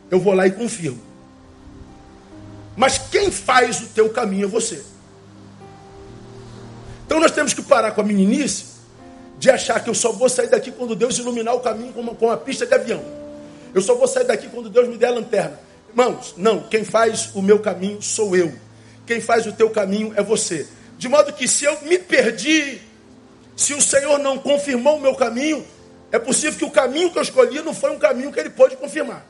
eu vou lá e confirmo. Mas quem faz o teu caminho é você. Então nós temos que parar com a meninice de achar que eu só vou sair daqui quando Deus iluminar o caminho com uma, com uma pista de avião. Eu só vou sair daqui quando Deus me der a lanterna. Irmãos, não, quem faz o meu caminho sou eu. Quem faz o teu caminho é você. De modo que se eu me perdi, se o Senhor não confirmou o meu caminho, é possível que o caminho que eu escolhi não foi um caminho que ele pôde confirmar.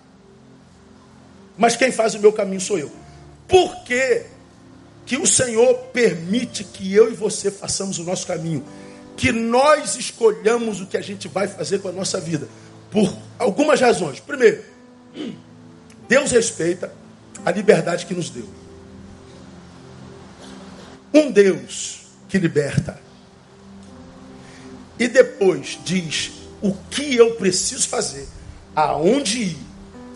Mas quem faz o meu caminho sou eu. Por que, que o Senhor permite que eu e você façamos o nosso caminho? Que nós escolhamos o que a gente vai fazer com a nossa vida? Por algumas razões. Primeiro, Deus respeita a liberdade que nos deu. Um Deus que liberta. E depois diz o que eu preciso fazer, aonde ir,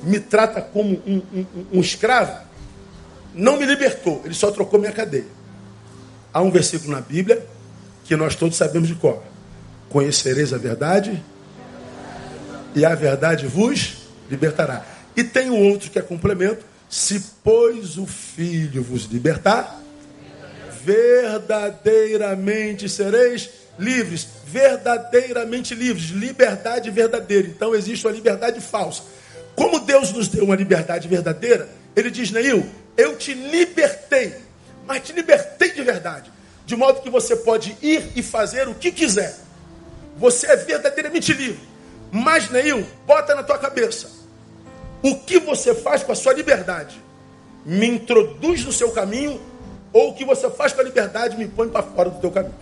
me trata como um, um, um escravo, não me libertou, ele só trocou minha cadeia. Há um versículo na Bíblia que nós todos sabemos de qual. Conhecereis a verdade e a verdade vos libertará. E tem o outro que é complemento: se pois o Filho vos libertar, verdadeiramente sereis livres, verdadeiramente livres, liberdade verdadeira. Então existe uma liberdade falsa. Como Deus nos deu uma liberdade verdadeira, ele diz, Neil, eu te libertei, mas te libertei de verdade, de modo que você pode ir e fazer o que quiser. Você é verdadeiramente livre. Mas, Neil, bota na tua cabeça. O que você faz com a sua liberdade me introduz no seu caminho, ou o que você faz com a liberdade me põe para fora do teu caminho.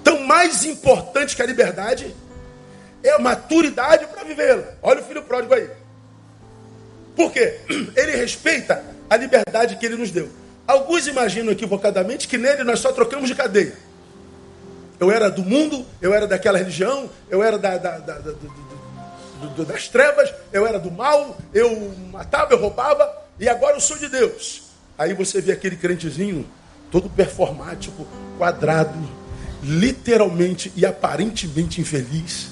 Então, mais importante que a liberdade é a maturidade para vivê-la. Olha o filho pródigo aí. Por quê? Ele respeita a liberdade que ele nos deu. Alguns imaginam equivocadamente que nele nós só trocamos de cadeia. Eu era do mundo, eu era daquela religião, eu era da, da, da, das trevas, eu era do mal, eu matava, eu roubava, e agora eu sou de Deus. Aí você vê aquele crentezinho todo performático, quadrado, literalmente e aparentemente infeliz.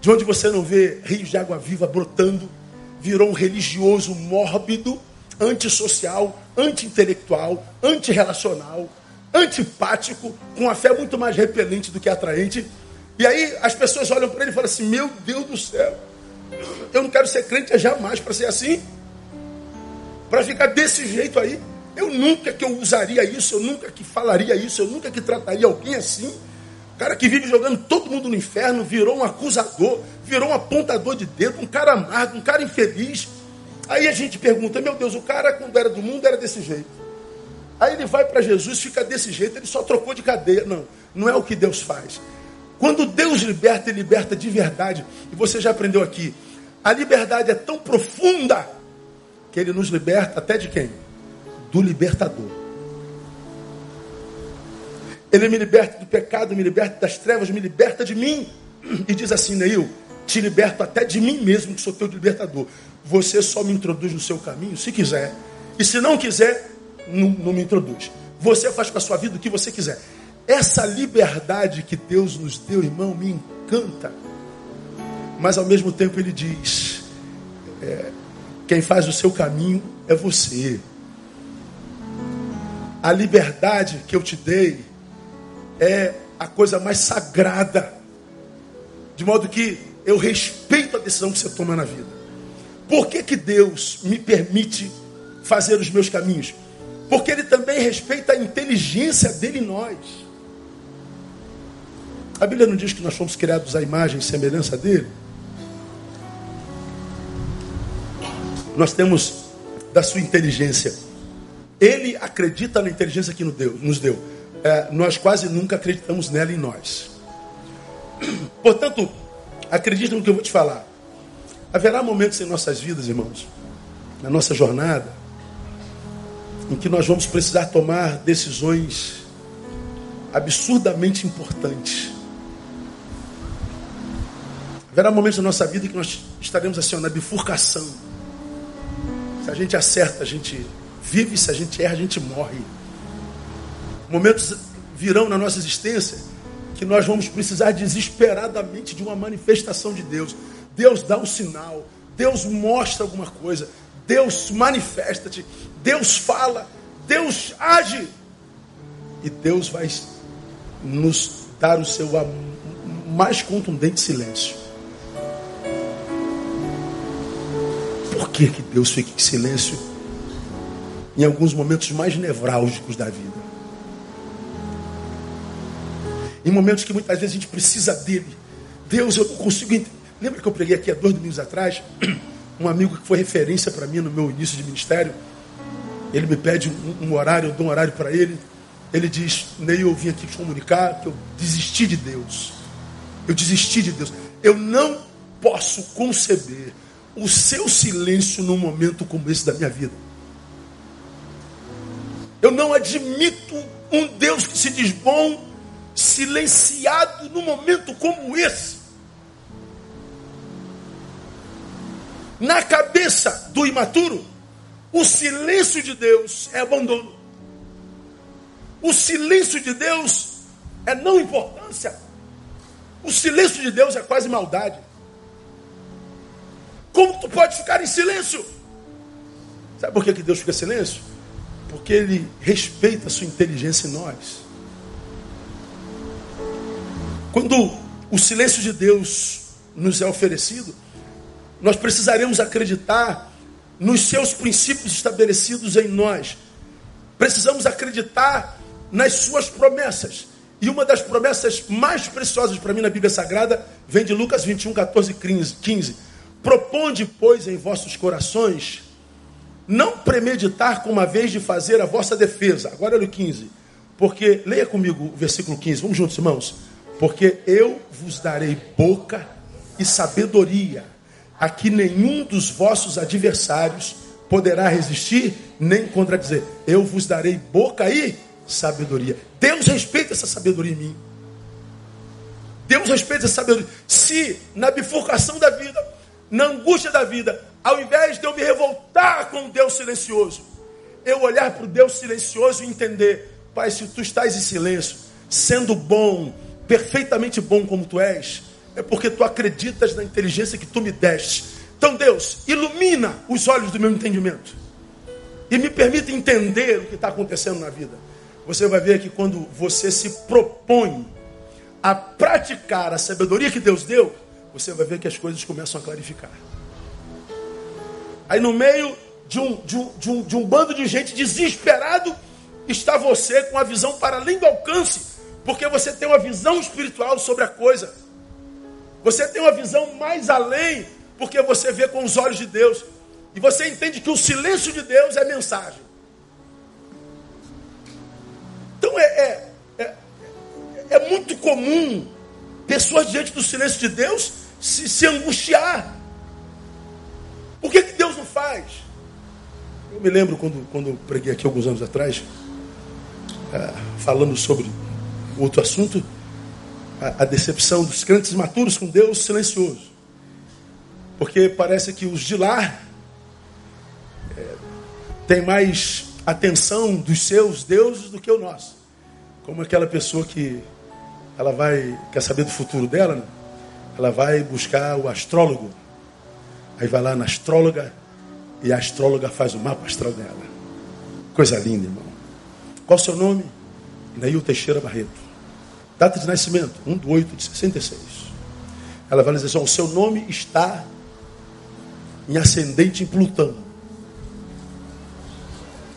De onde você não vê rios de água viva brotando, virou um religioso mórbido, antissocial, anti-intelectual, antirrelacional, antipático, com uma fé muito mais repelente do que atraente. E aí as pessoas olham para ele e falam assim: Meu Deus do céu, eu não quero ser crente jamais para ser assim. para ficar desse jeito aí. Eu nunca que eu usaria isso, eu nunca que falaria isso, eu nunca que trataria alguém assim. Cara que vive jogando todo mundo no inferno, virou um acusador, virou um apontador de dedo, um cara amargo, um cara infeliz. Aí a gente pergunta, meu Deus, o cara quando era do mundo era desse jeito. Aí ele vai para Jesus, fica desse jeito, ele só trocou de cadeia. Não, não é o que Deus faz. Quando Deus liberta, Ele liberta de verdade. E você já aprendeu aqui. A liberdade é tão profunda que Ele nos liberta até de quem? Do libertador. Ele me liberta do pecado, me liberta das trevas, me liberta de mim. E diz assim, Neil, te liberto até de mim mesmo, que sou teu libertador. Você só me introduz no seu caminho se quiser. E se não quiser, não, não me introduz. Você faz com a sua vida o que você quiser. Essa liberdade que Deus nos deu, irmão, me encanta. Mas ao mesmo tempo ele diz: é, quem faz o seu caminho é você. A liberdade que eu te dei é a coisa mais sagrada, de modo que eu respeito a decisão que você toma na vida. Por que, que Deus me permite fazer os meus caminhos? Porque Ele também respeita a inteligência dele em nós. A Bíblia não diz que nós fomos criados à imagem e semelhança dele? Nós temos da sua inteligência. Ele acredita na inteligência que nos deu. É, nós quase nunca acreditamos nela em nós. Portanto, acredite no que eu vou te falar. Haverá momentos em nossas vidas, irmãos, na nossa jornada, em que nós vamos precisar tomar decisões absurdamente importantes. Haverá momentos na nossa vida que nós estaremos assim, na bifurcação. Se a gente acerta, a gente vive, se a gente erra, a gente morre. Momentos virão na nossa existência que nós vamos precisar desesperadamente de uma manifestação de Deus. Deus dá um sinal, Deus mostra alguma coisa, Deus manifesta-te, Deus fala, Deus age. E Deus vai nos dar o seu mais contundente silêncio. Por que, que Deus fica em silêncio em alguns momentos mais nevrálgicos da vida? Em momentos que muitas vezes a gente precisa dele. Deus, eu não consigo entender. Lembra que eu preguei aqui há dois domingos atrás? Um amigo que foi referência para mim no meu início de ministério. Ele me pede um, um horário, eu dou um horário para ele. Ele diz: Ney, eu vim aqui te comunicar que eu desisti de Deus. Eu desisti de Deus. Eu não posso conceber o seu silêncio num momento como esse da minha vida. Eu não admito um Deus que se diz bom, silenciado num momento como esse. Na cabeça do imaturo, o silêncio de Deus é abandono. O silêncio de Deus é não importância. O silêncio de Deus é quase maldade. Como tu pode ficar em silêncio? Sabe por que, Deus fica em silêncio? Porque Ele respeita a sua inteligência em nós. Quando o silêncio de Deus nos é oferecido, nós precisaremos acreditar nos seus princípios estabelecidos em nós. Precisamos acreditar nas suas promessas. E uma das promessas mais preciosas para mim na Bíblia Sagrada vem de Lucas 21, 14 15 Proponde, pois, em vossos corações não premeditar com uma vez de fazer a vossa defesa. Agora olha o 15. Porque, leia comigo o versículo 15, vamos juntos, irmãos. Porque eu vos darei boca e sabedoria, a que nenhum dos vossos adversários poderá resistir nem contradizer. Eu vos darei boca e sabedoria. Deus respeita essa sabedoria em mim. Deus respeita essa sabedoria. Se na bifurcação da vida na angústia da vida, ao invés de eu me revoltar com Deus silencioso, eu olhar para o Deus silencioso e entender, Pai, se tu estás em silêncio, sendo bom, perfeitamente bom como tu és, é porque tu acreditas na inteligência que tu me deste. Então, Deus, ilumina os olhos do meu entendimento e me permita entender o que está acontecendo na vida. Você vai ver que quando você se propõe a praticar a sabedoria que Deus deu, você vai ver que as coisas começam a clarificar. Aí no meio de um, de um, de um, de um bando de gente desesperado, está você com a visão para além do alcance, porque você tem uma visão espiritual sobre a coisa. Você tem uma visão mais além, porque você vê com os olhos de Deus. E você entende que o silêncio de Deus é mensagem. Então é, é, é, é muito comum pessoas diante do silêncio de Deus se, se angustiar. Por que, que Deus não faz? Eu me lembro quando, quando preguei aqui alguns anos atrás, ah, falando sobre outro assunto, a, a decepção dos crentes maturos com Deus silencioso. Porque parece que os de lá é, têm mais atenção dos seus deuses do que o nosso. Como aquela pessoa que ela vai, quer saber do futuro dela, né? ela vai buscar o astrólogo. Aí vai lá na astróloga e a astróloga faz o mapa astral dela. Coisa linda, irmão. Qual o seu nome? Neil Teixeira Barreto. Data de nascimento, 1 de 8 de 66. Ela vai dizer assim: o seu nome está em ascendente em Plutão.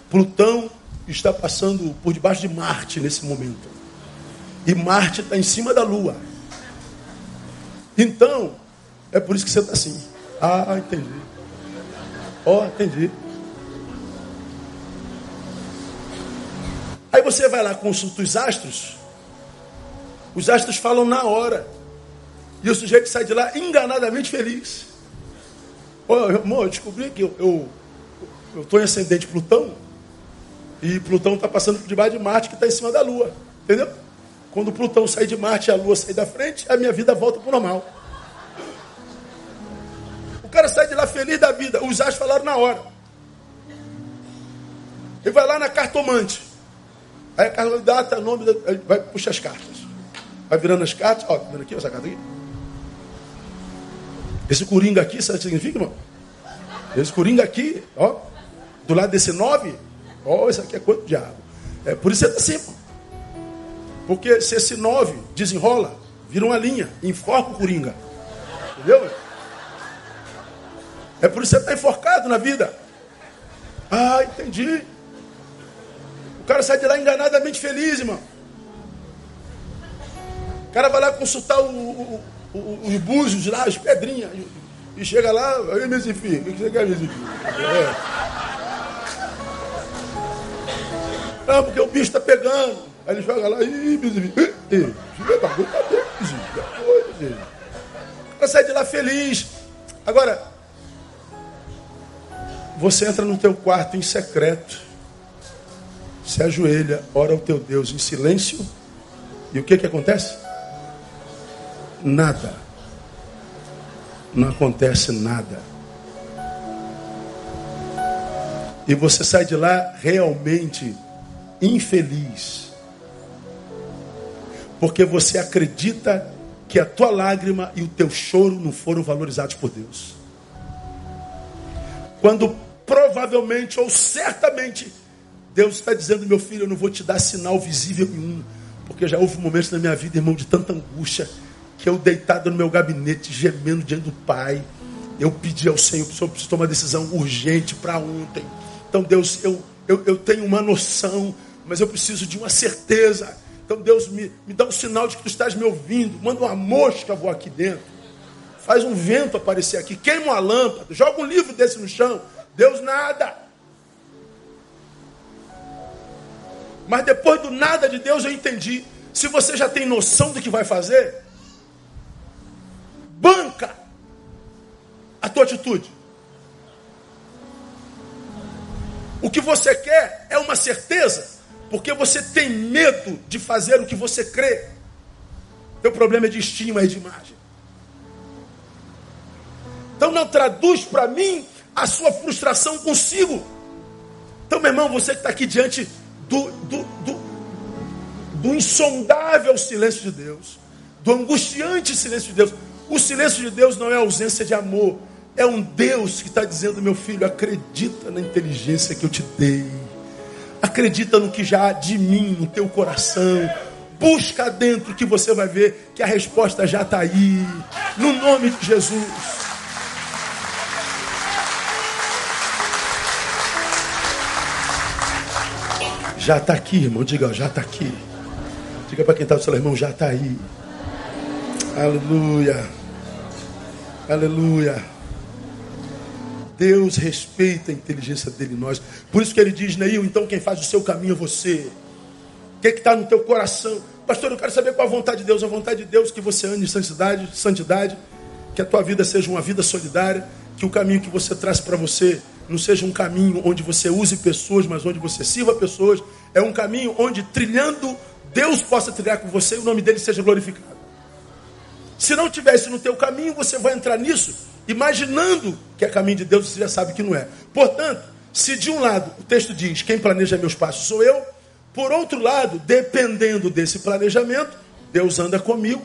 Plutão está passando por debaixo de Marte nesse momento. E Marte está em cima da Lua. Então, é por isso que você está assim. Ah, entendi. Ó, oh, entendi. Aí você vai lá, consulta os astros. Os astros falam na hora. E o sujeito sai de lá enganadamente feliz. Ô, irmão, eu descobri que eu estou em ascendente Plutão. E Plutão está passando por debaixo de Marte, que está em cima da Lua. Entendeu? Quando Plutão sair de Marte e a Lua sair da frente, a minha vida volta para o normal. O cara sai de lá feliz da vida. Os astros falaram na hora. Ele vai lá na cartomante. Aí a cartomante data, nome, vai puxar as cartas. Vai virando as cartas. Ó, tá vendo aqui essa carta aqui? Esse coringa aqui, sabe o que significa, irmão? Esse coringa aqui, ó, do lado desse nove, ó, isso aqui é quanto diabo? É por isso você está assim, irmão. Porque se esse nove desenrola, vira uma linha, enforca o coringa. Entendeu? É por isso que você está enforcado na vida. Ah, entendi. O cara sai de lá enganadamente feliz, irmão cara vai lá consultar o, o, o, os búzios lá, as pedrinhas. E chega lá, aí, meus filhos, o que você quer, meus filhos? É. Ah, porque o bicho está pegando. Aí ele joga lá, ih, meus filhos. Ih, bagulho tá dentro, Ela sai de lá feliz. Agora, você entra no teu quarto em secreto, se ajoelha, ora ao teu Deus em silêncio, e o que que acontece? Nada. Não acontece nada. E você sai de lá realmente infeliz. Porque você acredita que a tua lágrima e o teu choro não foram valorizados por Deus. Quando provavelmente ou certamente Deus está dizendo, meu filho, eu não vou te dar sinal visível nenhum. Porque já houve momentos na minha vida, irmão, de tanta angústia que eu deitado no meu gabinete, gemendo diante do Pai, eu pedi ao Senhor, Senhor, preciso tomar uma decisão urgente para ontem. Então, Deus, eu, eu, eu tenho uma noção, mas eu preciso de uma certeza. Então, Deus, me, me dá um sinal de que tu estás me ouvindo. Manda uma mosca voar aqui dentro. Faz um vento aparecer aqui. Queima uma lâmpada. Joga um livro desse no chão. Deus, nada. Mas depois do nada de Deus, eu entendi. Se você já tem noção do que vai fazer, banca a tua atitude. O que você quer é uma certeza, porque você tem medo de fazer o que você crê. Teu problema é de estima e de imagem. Então não traduz para mim a sua frustração consigo. Então, meu irmão, você que está aqui diante do, do, do, do insondável silêncio de Deus, do angustiante silêncio de Deus, o silêncio de Deus não é ausência de amor. É um Deus que está dizendo, meu filho, acredita na inteligência que eu te dei. Acredita no que já há de mim no teu coração. Busca dentro que você vai ver que a resposta já está aí. No nome de Jesus. Já está aqui, irmão. Diga, já está aqui. Diga para quem está do seu irmão, já está aí. Aleluia. Aleluia. Deus respeita a inteligência dele em nós. Por isso que ele diz, Neil, então quem faz o seu caminho é você. O que é está no teu coração? Pastor, eu quero saber qual a vontade de Deus. A vontade de Deus é que você ande em santidade, santidade, que a tua vida seja uma vida solidária, que o caminho que você traz para você não seja um caminho onde você use pessoas, mas onde você sirva pessoas. É um caminho onde trilhando Deus possa trilhar com você e o nome dele seja glorificado. Se não tivesse no teu caminho, você vai entrar nisso imaginando que é caminho de Deus, você já sabe que não é. Portanto, se de um lado o texto diz quem planeja meus passos sou eu, por outro lado, dependendo desse planejamento, Deus anda comigo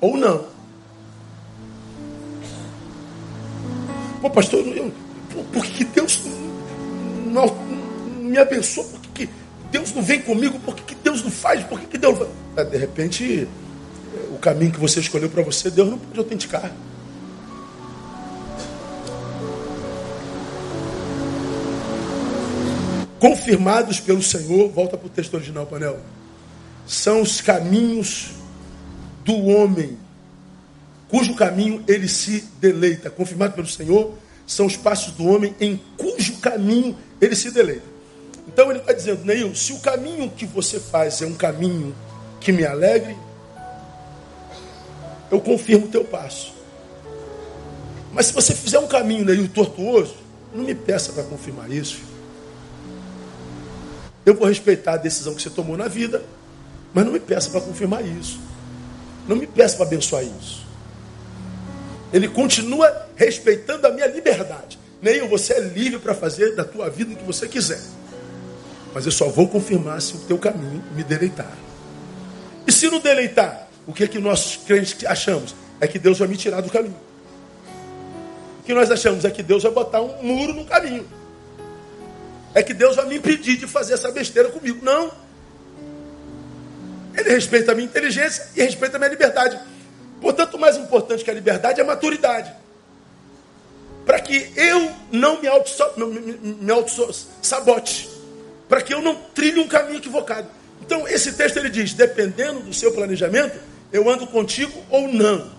ou não. Pô, pastor, eu, por que Deus não, me abençoa? Por que Deus não vem comigo? Por que Deus não faz? Por que Deus. De repente, caminho que você escolheu para você, Deus não pode autenticar. confirmados pelo Senhor, volta para o texto original, Panel, são os caminhos do homem, cujo caminho ele se deleita. Confirmado pelo Senhor, são os passos do homem em cujo caminho ele se deleita. Então ele está dizendo, Neil, se o caminho que você faz é um caminho que me alegre, eu confirmo o teu passo. Mas se você fizer um caminho, Neil, tortuoso, não me peça para confirmar isso. Filho. Eu vou respeitar a decisão que você tomou na vida, mas não me peça para confirmar isso. Não me peça para abençoar isso. Ele continua respeitando a minha liberdade. Neil, você é livre para fazer da tua vida o que você quiser. Mas eu só vou confirmar se o teu caminho me deleitar. E se não deleitar, o que é que nós crentes achamos? É que Deus vai me tirar do caminho. O que nós achamos é que Deus vai botar um muro no caminho é que Deus vai me impedir de fazer essa besteira comigo. Não. Ele respeita a minha inteligência e respeita a minha liberdade. Portanto, mais importante que a liberdade é a maturidade. Para que eu não me auto-sabote. Para que eu não trilhe um caminho equivocado. Então, esse texto ele diz: dependendo do seu planejamento, eu ando contigo ou não.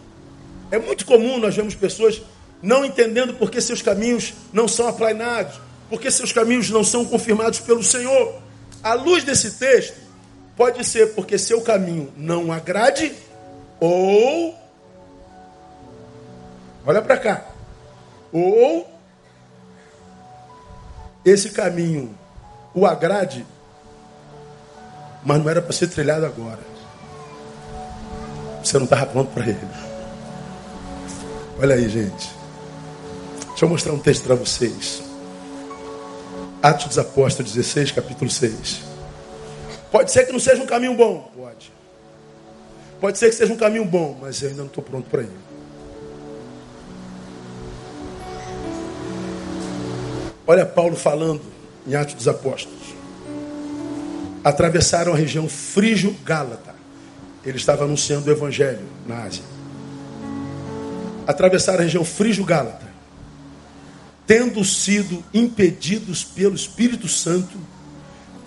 É muito comum nós vemos pessoas não entendendo porque seus caminhos não são aplainados porque seus caminhos não são confirmados pelo Senhor. À luz desse texto, pode ser porque seu caminho não agrade, ou. Olha para cá. Ou. Esse caminho o agrade, mas não era para ser trilhado agora. Você não estava pronto para ele. Olha aí, gente. Deixa eu mostrar um texto para vocês. Atos dos Apóstolos 16, capítulo 6. Pode ser que não seja um caminho bom. Pode. Pode ser que seja um caminho bom, mas eu ainda não estou pronto para ir. Olha Paulo falando em Atos dos Apóstolos. Atravessaram a região frígio-gálata. Ele estava anunciando o evangelho na Ásia. Atravessaram a região frígio-gálata tendo sido impedidos pelo Espírito Santo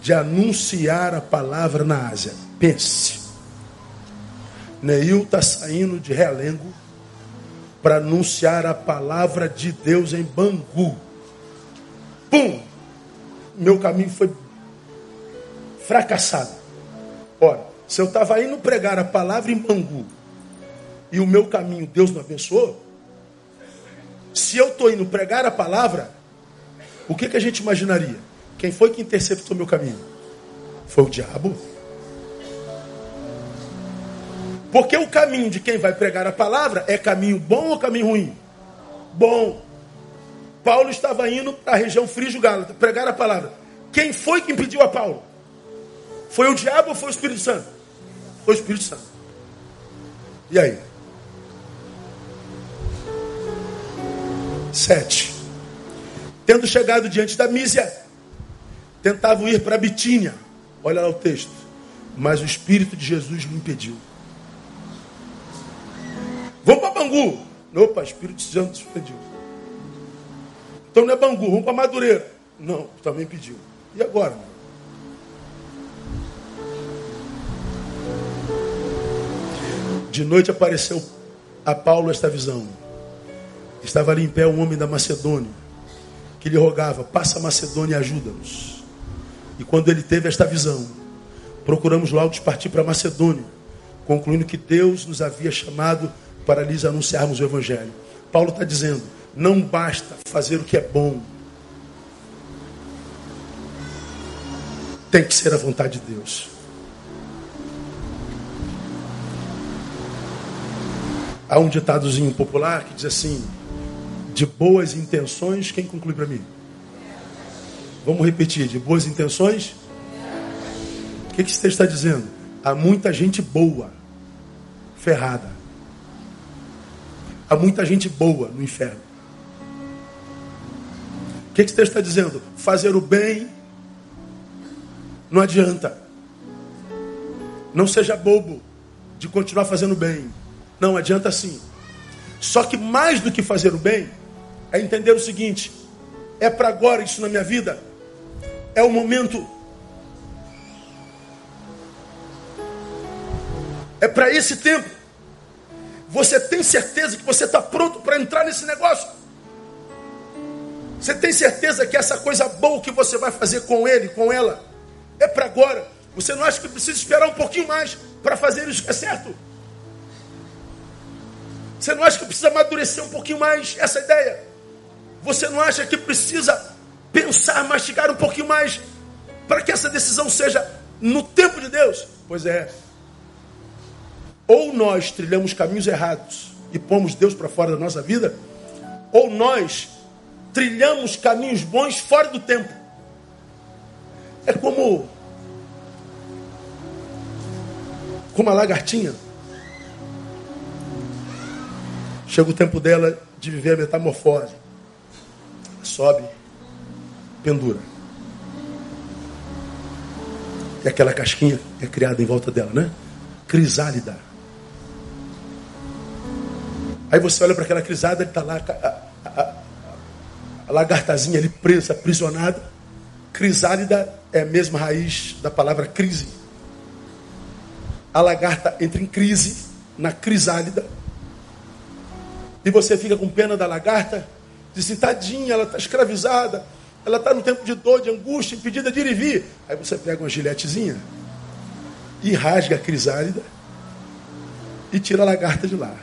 de anunciar a palavra na Ásia. Pense. Neil está saindo de Realengo para anunciar a palavra de Deus em Bangu. Pum! Meu caminho foi fracassado. Ora, se eu estava indo pregar a palavra em Bangu e o meu caminho Deus não abençoou, se eu estou indo pregar a palavra, o que, que a gente imaginaria? Quem foi que interceptou meu caminho? Foi o diabo. Porque o caminho de quem vai pregar a palavra é caminho bom ou caminho ruim? Bom. Paulo estava indo para a região frígio-gálata pregar a palavra. Quem foi que impediu a Paulo? Foi o diabo ou foi o Espírito Santo? O Espírito Santo. E aí? 7. Tendo chegado diante da Mísia, tentavam ir para Bitínia. Olha lá o texto. Mas o Espírito de Jesus lhe impediu. Vamos para Bangu. Opa, Espírito Santo impediu. Então não é Bangu, vamos para Madureira. Não, também pediu. E agora? De noite apareceu a Paulo esta visão. Estava ali em pé um homem da Macedônia, que lhe rogava: Passa a Macedônia e ajuda-nos. E quando ele teve esta visão, procuramos logo partir para Macedônia, concluindo que Deus nos havia chamado para lhes anunciarmos o Evangelho. Paulo está dizendo: não basta fazer o que é bom, tem que ser a vontade de Deus. Há um ditadozinho popular que diz assim: de boas intenções, quem conclui para mim? Vamos repetir: de boas intenções? O que, que texto está dizendo? Há muita gente boa, ferrada. Há muita gente boa no inferno. O que, que texto está dizendo? Fazer o bem não adianta. Não seja bobo de continuar fazendo bem. Não adianta sim. Só que mais do que fazer o bem, é entender o seguinte: é para agora isso na minha vida, é o momento, é para esse tempo. Você tem certeza que você está pronto para entrar nesse negócio? Você tem certeza que essa coisa boa que você vai fazer com ele, com ela, é para agora? Você não acha que precisa esperar um pouquinho mais para fazer isso que é certo? Você não acha que precisa amadurecer um pouquinho mais essa ideia? Você não acha que precisa pensar, mastigar um pouquinho mais para que essa decisão seja no tempo de Deus? Pois é. Ou nós trilhamos caminhos errados e pomos Deus para fora da nossa vida, ou nós trilhamos caminhos bons fora do tempo. É como como a lagartinha Chega o tempo dela de viver a metamorfose. Sobe, pendura. E aquela casquinha é criada em volta dela, né? Crisálida. Aí você olha para aquela crisálida, está lá a, a, a, lagartazinha ali presa, aprisionada. Crisálida é a mesma raiz da palavra crise. A lagarta entra em crise na crisálida e você fica com pena da lagarta, diz tadinha, ela está escravizada, ela está no tempo de dor, de angústia, impedida de ir e vir. Aí você pega uma giletezinha e rasga a crisálida e tira a lagarta de lá.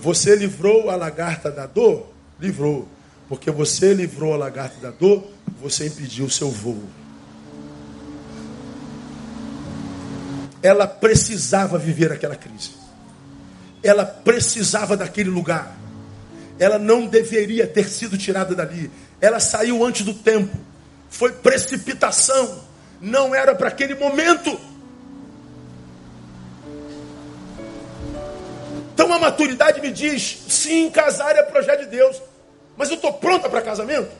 Você livrou a lagarta da dor? Livrou. Porque você livrou a lagarta da dor, você impediu o seu voo. Ela precisava viver aquela crise ela precisava daquele lugar. Ela não deveria ter sido tirada dali. Ela saiu antes do tempo. Foi precipitação. Não era para aquele momento. Então a maturidade me diz: sim, casar é projeto de Deus. Mas eu estou pronta para casamento?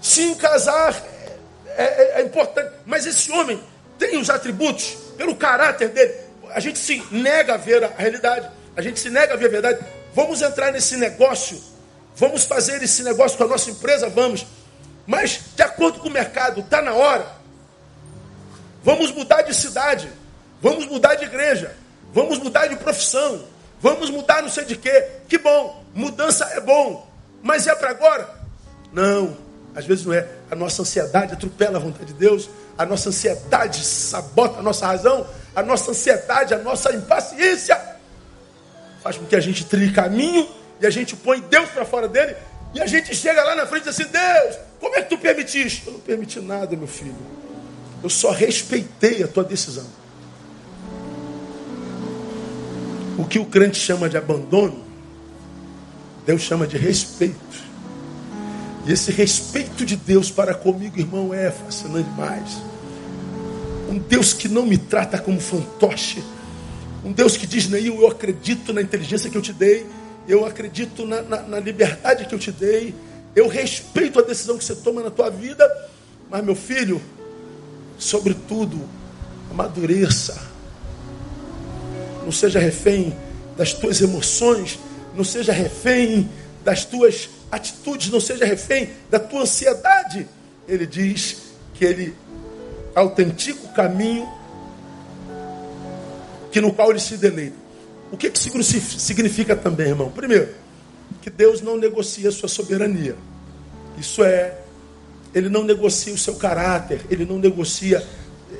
Sim, casar é, é, é importante. Mas esse homem tem os atributos, pelo caráter dele a gente se nega a ver a realidade, a gente se nega a ver a verdade. Vamos entrar nesse negócio, vamos fazer esse negócio com a nossa empresa, vamos. Mas, de acordo com o mercado, está na hora. Vamos mudar de cidade, vamos mudar de igreja, vamos mudar de profissão, vamos mudar não sei de quê. Que bom, mudança é bom, mas é para agora? Não, às vezes não é. A nossa ansiedade atropela a vontade de Deus, a nossa ansiedade sabota a nossa razão, a nossa ansiedade, a nossa impaciência faz com que a gente trilhe caminho e a gente põe Deus para fora dele e a gente chega lá na frente e diz assim: Deus, como é que tu permitiste? Eu não permiti nada, meu filho. Eu só respeitei a tua decisão. O que o crente chama de abandono, Deus chama de respeito. E esse respeito de Deus para comigo, irmão, é fascinante demais. Um Deus que não me trata como fantoche. Um Deus que diz, Neil, eu acredito na inteligência que eu te dei. Eu acredito na, na, na liberdade que eu te dei. Eu respeito a decisão que você toma na tua vida. Mas, meu filho, sobretudo, amadureça. Não seja refém das tuas emoções. Não seja refém das tuas atitudes. Não seja refém da tua ansiedade. Ele diz que ele autentico caminho que no qual ele se deleita. O que, que significa também, irmão? Primeiro, que Deus não negocia a sua soberania. Isso é, ele não negocia o seu caráter, ele não negocia eh,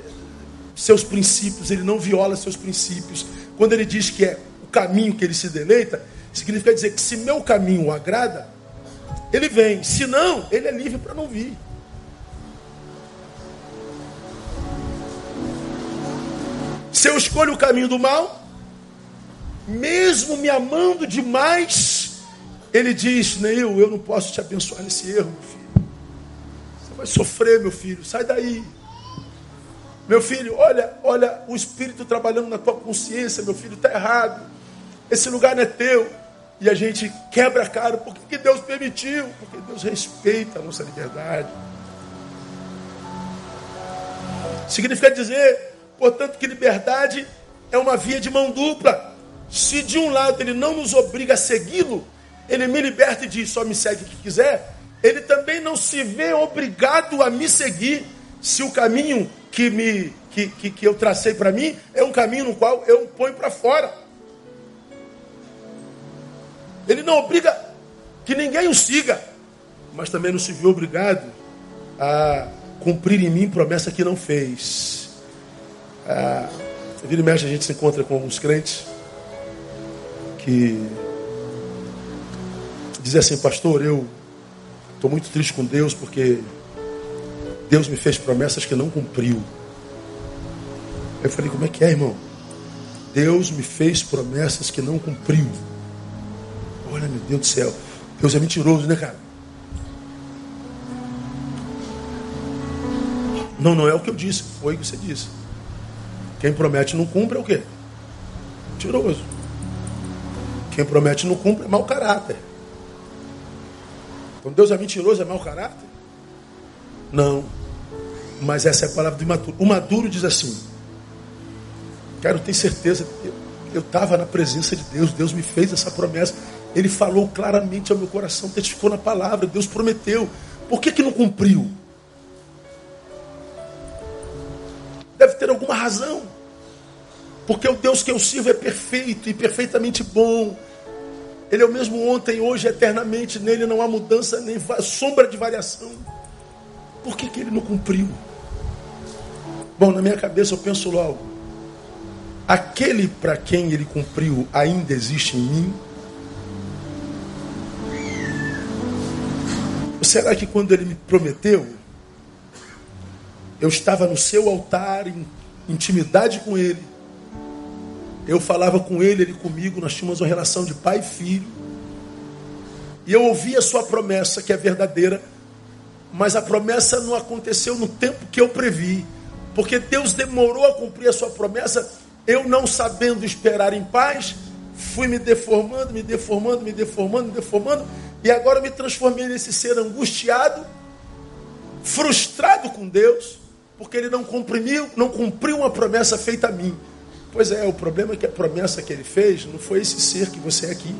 seus princípios, ele não viola seus princípios. Quando ele diz que é o caminho que ele se deleita, significa dizer que se meu caminho o agrada, ele vem. Se não, ele é livre para não vir. Se eu escolho o caminho do mal, mesmo me amando demais, ele diz: Neil, eu não posso te abençoar nesse erro, meu filho. Você vai sofrer, meu filho, sai daí. Meu filho, olha, olha o Espírito trabalhando na tua consciência, meu filho, está errado. Esse lugar não é teu. E a gente quebra a cara. Por que, que Deus permitiu? Porque Deus respeita a nossa liberdade. Significa dizer, portanto, que liberdade é uma via de mão dupla. Se de um lado ele não nos obriga a segui-lo, ele me liberta e diz: só me segue o que quiser. Ele também não se vê obrigado a me seguir se o caminho que, me, que, que, que eu tracei para mim é um caminho no qual eu ponho para fora. Ele não obriga que ninguém o siga, mas também não se viu obrigado a cumprir em mim promessa que não fez. Ah, vira e mexe, a gente se encontra com alguns crentes que dizem assim, pastor, eu estou muito triste com Deus porque Deus me fez promessas que não cumpriu. Eu falei, como é que é, irmão? Deus me fez promessas que não cumpriu. Olha, meu Deus do céu. Deus é mentiroso, né, cara? Não, não é o que eu disse. Foi o que você disse. Quem promete não cumpre é o quê? Mentiroso. Quem promete não cumpre é mau caráter. Então Deus é mentiroso, é mau caráter? Não. Mas essa é a palavra do imaturo. O maduro diz assim: Quero ter certeza. Eu estava na presença de Deus. Deus me fez essa promessa. Ele falou claramente ao meu coração, testificou na palavra, Deus prometeu. Por que, que não cumpriu? Deve ter alguma razão. Porque o Deus que eu sirvo é perfeito e perfeitamente bom. Ele é o mesmo ontem, hoje, eternamente. Nele não há mudança, nem sombra de variação. Por que, que ele não cumpriu? Bom, na minha cabeça eu penso logo: aquele para quem ele cumpriu ainda existe em mim? Será que quando ele me prometeu, eu estava no seu altar, em intimidade com ele, eu falava com ele, ele comigo, nós tínhamos uma relação de pai e filho, e eu ouvi a sua promessa, que é verdadeira, mas a promessa não aconteceu no tempo que eu previ, porque Deus demorou a cumprir a sua promessa, eu não sabendo esperar em paz, fui me deformando, me deformando, me deformando, me deformando, e agora eu me transformei nesse ser angustiado, frustrado com Deus, porque ele não cumpriu, não cumpriu uma promessa feita a mim. Pois é, o problema é que a promessa que ele fez não foi esse ser que você é aqui.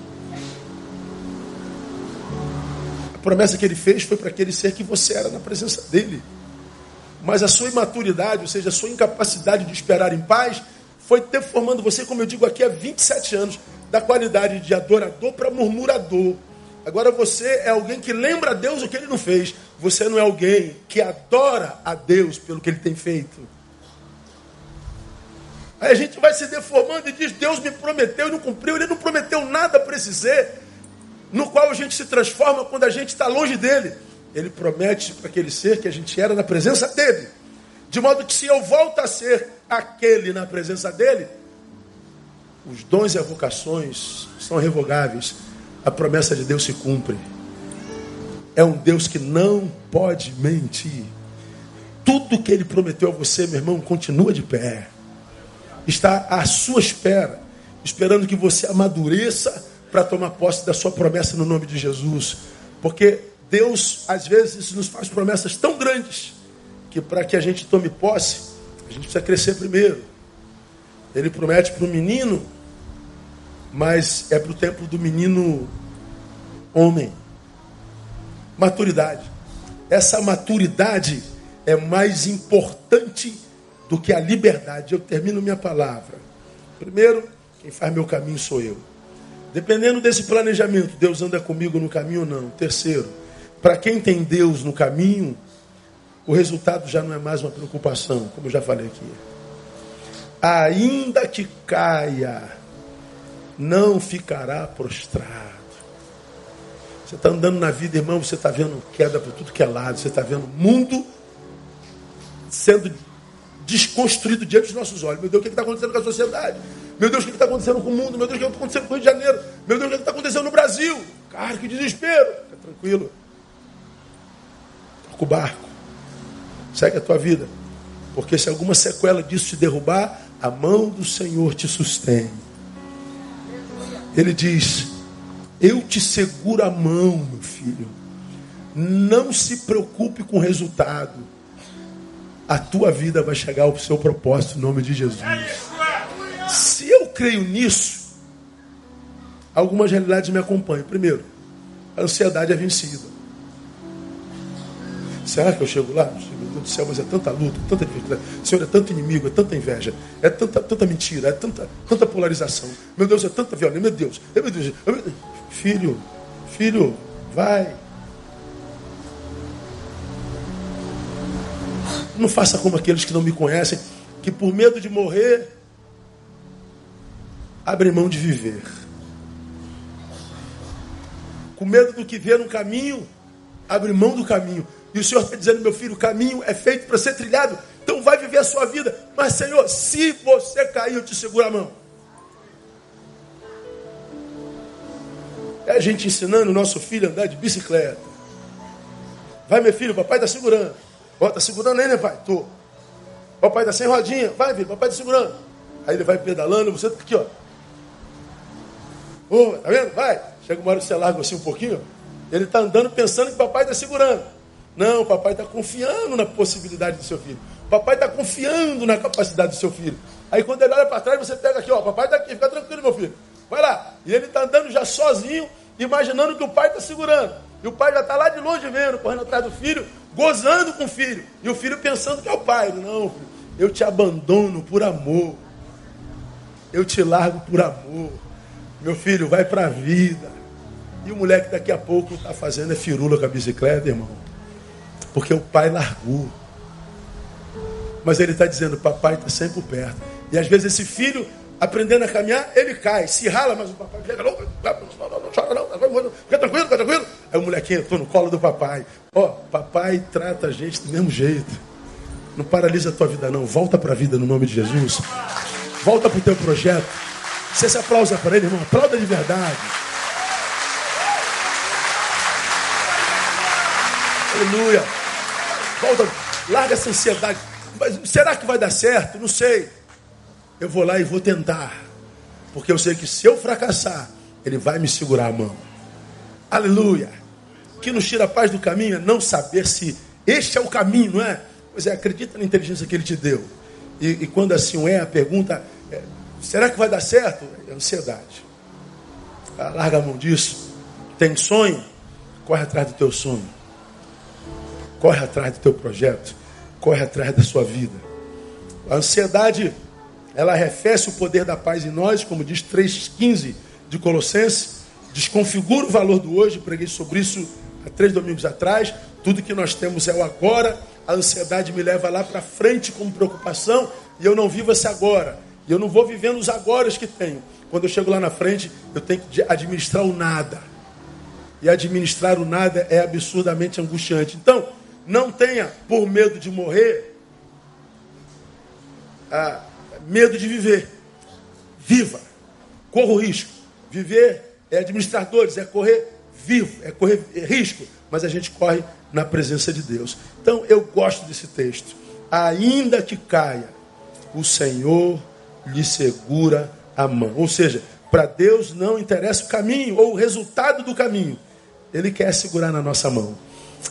A promessa que ele fez foi para aquele ser que você era na presença dele. Mas a sua imaturidade, ou seja, a sua incapacidade de esperar em paz, foi deformando você, como eu digo aqui, há 27 anos, da qualidade de adorador para murmurador. Agora você é alguém que lembra a Deus o que ele não fez. Você não é alguém que adora a Deus pelo que ele tem feito. Aí a gente vai se deformando e diz: Deus me prometeu e não cumpriu. Ele não prometeu nada para esse ser, no qual a gente se transforma quando a gente está longe dele. Ele promete para aquele ser que a gente era na presença dele. De modo que se eu volto a ser aquele na presença dele, os dons e vocações são revogáveis a promessa de Deus se cumpre. É um Deus que não pode mentir. Tudo que ele prometeu a você, meu irmão, continua de pé. Está à sua espera, esperando que você amadureça para tomar posse da sua promessa no nome de Jesus. Porque Deus, às vezes, nos faz promessas tão grandes que para que a gente tome posse, a gente precisa crescer primeiro. Ele promete para o menino mas é para o tempo do menino homem. Maturidade. Essa maturidade é mais importante do que a liberdade. Eu termino minha palavra. Primeiro, quem faz meu caminho sou eu. Dependendo desse planejamento, Deus anda comigo no caminho ou não. Terceiro, para quem tem Deus no caminho, o resultado já não é mais uma preocupação, como eu já falei aqui. Ainda que caia, não ficará prostrado. Você está andando na vida, irmão, você está vendo queda por tudo que é lado, você está vendo o mundo sendo desconstruído diante dos nossos olhos. Meu Deus, o que está acontecendo com a sociedade? Meu Deus, o que está acontecendo com o mundo? Meu Deus, o que está acontecendo com o Rio de Janeiro? Meu Deus, o que está acontecendo no Brasil? Cara, que desespero. Fica tranquilo. Toca o barco. Segue a tua vida. Porque se alguma sequela disso te derrubar, a mão do Senhor te sustém. Ele diz: eu te seguro a mão, meu filho. Não se preocupe com o resultado. A tua vida vai chegar ao seu propósito em nome de Jesus. Se eu creio nisso, algumas realidades me acompanham. Primeiro, a ansiedade é vencida. Será que eu chego lá? Meu Deus do céu, mas é tanta luta, tanta dificuldade. Senhor, é tanto inimigo, é tanta inveja, é tanta, tanta mentira, é tanta, tanta polarização. Meu Deus, é tanta violência. Meu Deus, meu Deus. Meu Deus. Filho, filho, vai. Não faça como aqueles que não me conhecem, que por medo de morrer, abrem mão de viver. Com medo do que vê no caminho, abre mão do caminho. E o Senhor está dizendo, meu filho, o caminho é feito para ser trilhado. Então vai viver a sua vida. Mas, Senhor, se você cair, eu te seguro a mão. É a gente ensinando o nosso filho a andar de bicicleta. Vai, meu filho, papai está segurando. Ó, está segurando aí, né, pai? Tô. Papai está sem rodinha. Vai, filho, papai está segurando. Aí ele vai pedalando, você tá aqui, ó. Oh, tá vendo? Vai. Chega uma hora que você larga assim um pouquinho. Ele está andando pensando que papai está segurando. Não, papai está confiando na possibilidade do seu filho. Papai está confiando na capacidade do seu filho. Aí quando ele olha para trás, você pega aqui, ó, papai está aqui, fica tranquilo, meu filho. Vai lá. E ele está andando já sozinho, imaginando que o pai está segurando. E o pai já está lá de longe vendo, correndo atrás do filho, gozando com o filho. E o filho pensando que é o pai. Não, filho, eu te abandono por amor. Eu te largo por amor. Meu filho, vai para a vida. E o moleque daqui a pouco está fazendo é firula com a bicicleta, irmão. Porque o pai largou. Mas ele está dizendo, papai está sempre perto. E às vezes esse filho aprendendo a caminhar, ele cai, se rala, mas o papai chega, não, não, chora não, fica tranquilo, fica tranquilo. Aí o molequinho, estou no colo do papai. Ó, oh, papai trata a gente do mesmo jeito. Não paralisa a tua vida não, volta para a vida no nome de Jesus. Volta para o teu projeto. Se esse aplauso é para ele, irmão, aplauda de verdade. Aleluia. Volta, larga essa ansiedade. Mas será que vai dar certo? Não sei eu vou lá e vou tentar. Porque eu sei que se eu fracassar, ele vai me segurar a mão. Aleluia. Que nos tira a paz do caminho é não saber se este é o caminho, não é? Pois é, acredita na inteligência que ele te deu. E, e quando assim é, a pergunta é, será que vai dar certo? É ansiedade. Ah, larga a mão disso. Tem sonho? Corre atrás do teu sonho. Corre atrás do teu projeto. Corre atrás da sua vida. A ansiedade ela arrefece o poder da paz em nós, como diz 3,15 de Colossenses, desconfigura o valor do hoje, preguei sobre isso há três domingos atrás. Tudo que nós temos é o agora, a ansiedade me leva lá para frente como preocupação, e eu não vivo esse agora. E eu não vou vivendo os agora que tenho. Quando eu chego lá na frente, eu tenho que administrar o nada. E administrar o nada é absurdamente angustiante. Então, não tenha, por medo de morrer, a medo de viver. Viva. Corra o risco. Viver é administrar dores, é correr vivo, é correr risco. Mas a gente corre na presença de Deus. Então eu gosto desse texto. Ainda que caia, o Senhor lhe segura a mão. Ou seja, para Deus não interessa o caminho ou o resultado do caminho. Ele quer segurar na nossa mão.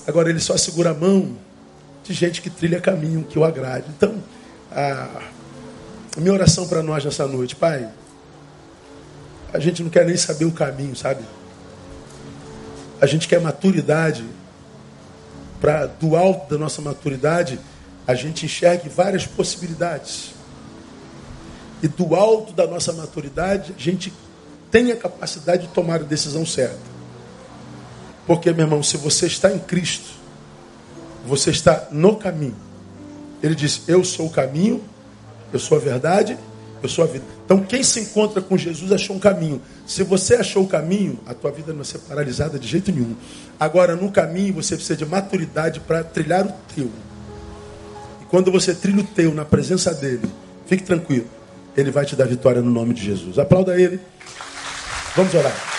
Agora, ele só segura a mão de gente que trilha caminho que o agrade. Então, a minha oração para nós nessa noite, Pai. A gente não quer nem saber o caminho, sabe? A gente quer maturidade. Para do alto da nossa maturidade, a gente enxergue várias possibilidades. E do alto da nossa maturidade, a gente tem a capacidade de tomar a decisão certa. Porque, meu irmão, se você está em Cristo, você está no caminho. Ele diz: Eu sou o caminho, eu sou a verdade, eu sou a vida. Então, quem se encontra com Jesus achou um caminho. Se você achou o caminho, a tua vida não vai ser paralisada de jeito nenhum. Agora, no caminho, você precisa de maturidade para trilhar o teu. E quando você trilha o teu na presença dele, fique tranquilo. Ele vai te dar vitória no nome de Jesus. Aplauda ele. Vamos orar.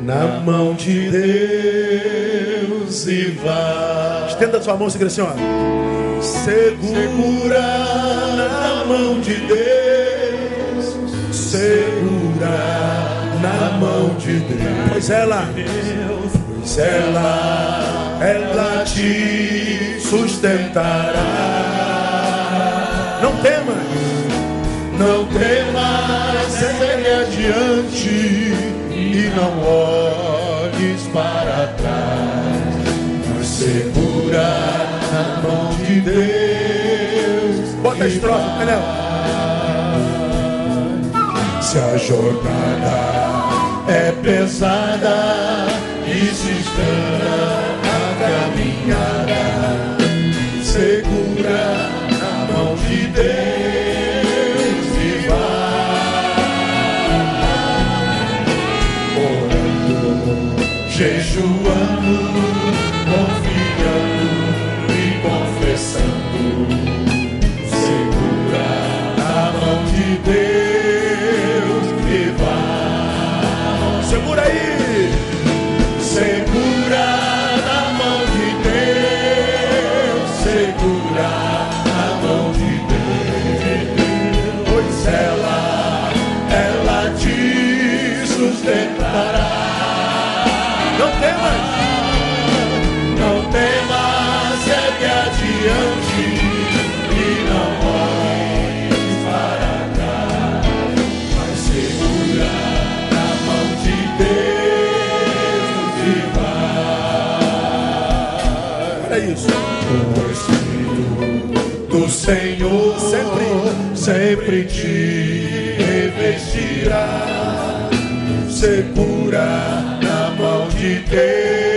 na mão de Deus e vai. Estenda sua mão e assim, ó. Segura na mão de Deus, segura na mão de Deus. Pois ela, pois ela, ela te sustentará. Não temas não temas, segue adiante e não olhes para trás. Mas segura na mão de Deus. Bota a estrofe, Penel. Se a jornada é pesada e está a caminhada, segura na mão de Deus. Jejuando, sempre, te revestirá, segura de Deus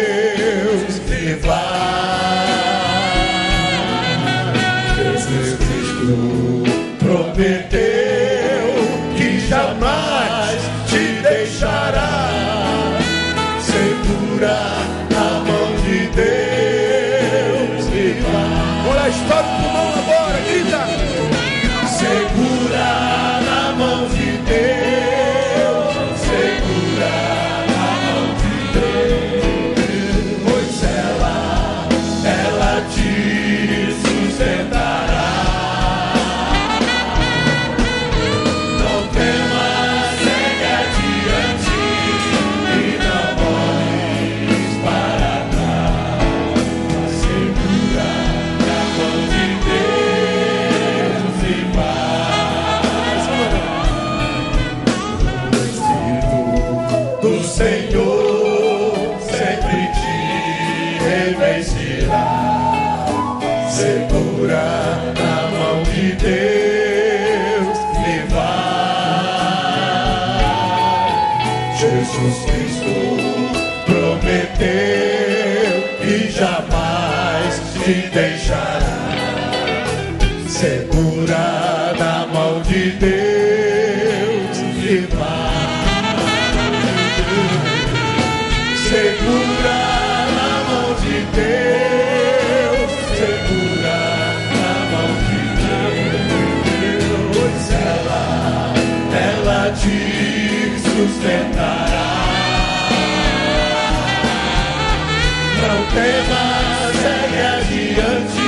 sustentará. Não temas, segue adiante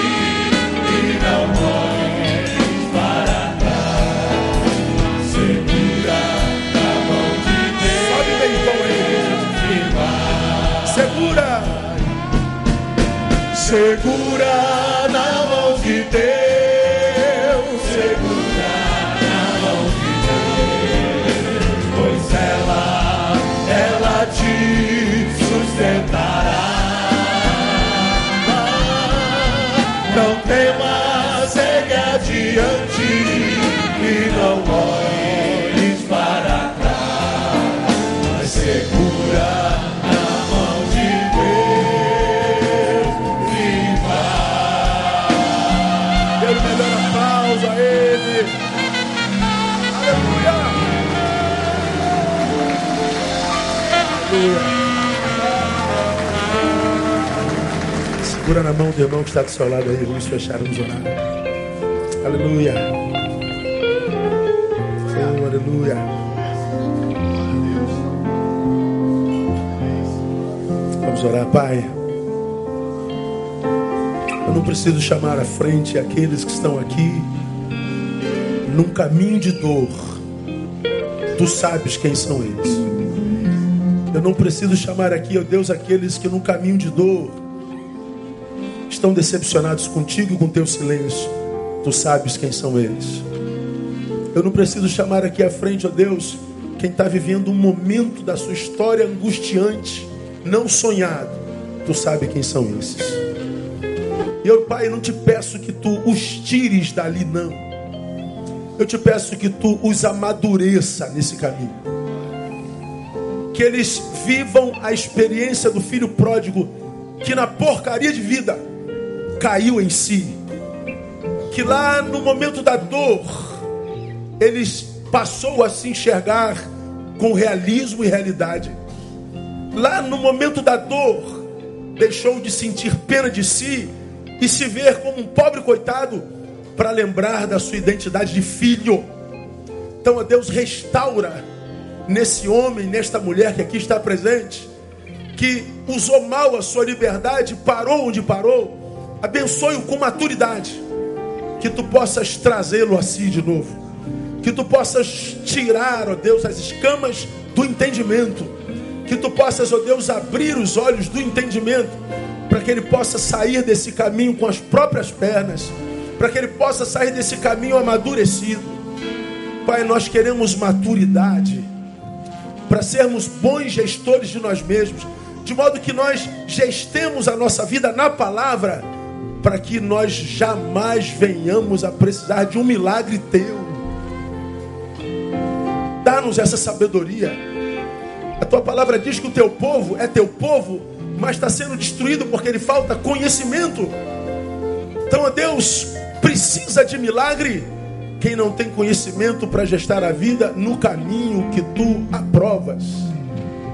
e não olhes para trás. Segura a mão de Deus. Sobe bem com ele. E vai. Segura. Segura. Segura na mão do irmão que está do seu lado aí, vamos fechar, vamos orar. Aleluia. Oh, aleluia. Vamos orar, Pai. Eu não preciso chamar à frente aqueles que estão aqui num caminho de dor. Tu sabes quem são eles. Eu não preciso chamar aqui, ó Deus, aqueles que no caminho de dor estão decepcionados contigo e com teu silêncio. Tu sabes quem são eles. Eu não preciso chamar aqui à frente, ó Deus, quem está vivendo um momento da sua história angustiante, não sonhado. Tu sabes quem são esses. E eu, Pai, não te peço que tu os tires dali, não. Eu te peço que tu os amadureça nesse caminho que eles vivam a experiência do filho pródigo que na porcaria de vida caiu em si. Que lá no momento da dor, eles passou a se enxergar com realismo e realidade. Lá no momento da dor, deixou de sentir pena de si e se ver como um pobre coitado para lembrar da sua identidade de filho. Então, a Deus restaura nesse homem, nesta mulher que aqui está presente, que usou mal a sua liberdade, parou onde parou, abençoe-o com maturidade, que tu possas trazê-lo a si de novo, que tu possas tirar, ó Deus, as escamas do entendimento, que tu possas, ó Deus, abrir os olhos do entendimento, para que ele possa sair desse caminho com as próprias pernas, para que ele possa sair desse caminho amadurecido. Pai, nós queremos maturidade para sermos bons gestores de nós mesmos, de modo que nós gestemos a nossa vida na palavra, para que nós jamais venhamos a precisar de um milagre teu. Dá-nos essa sabedoria. A tua palavra diz que o teu povo é teu povo, mas está sendo destruído porque ele falta conhecimento. Então, Deus precisa de milagre quem não tem conhecimento para gestar a vida no caminho que tu aprovas.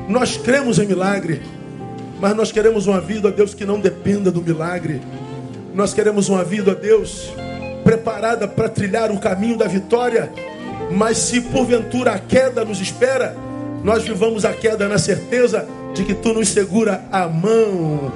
Nós cremos em milagre, mas nós queremos uma vida, Deus, que não dependa do milagre. Nós queremos uma vida, Deus, preparada para trilhar o caminho da vitória. Mas se porventura a queda nos espera, nós vivamos a queda na certeza de que tu nos segura a mão.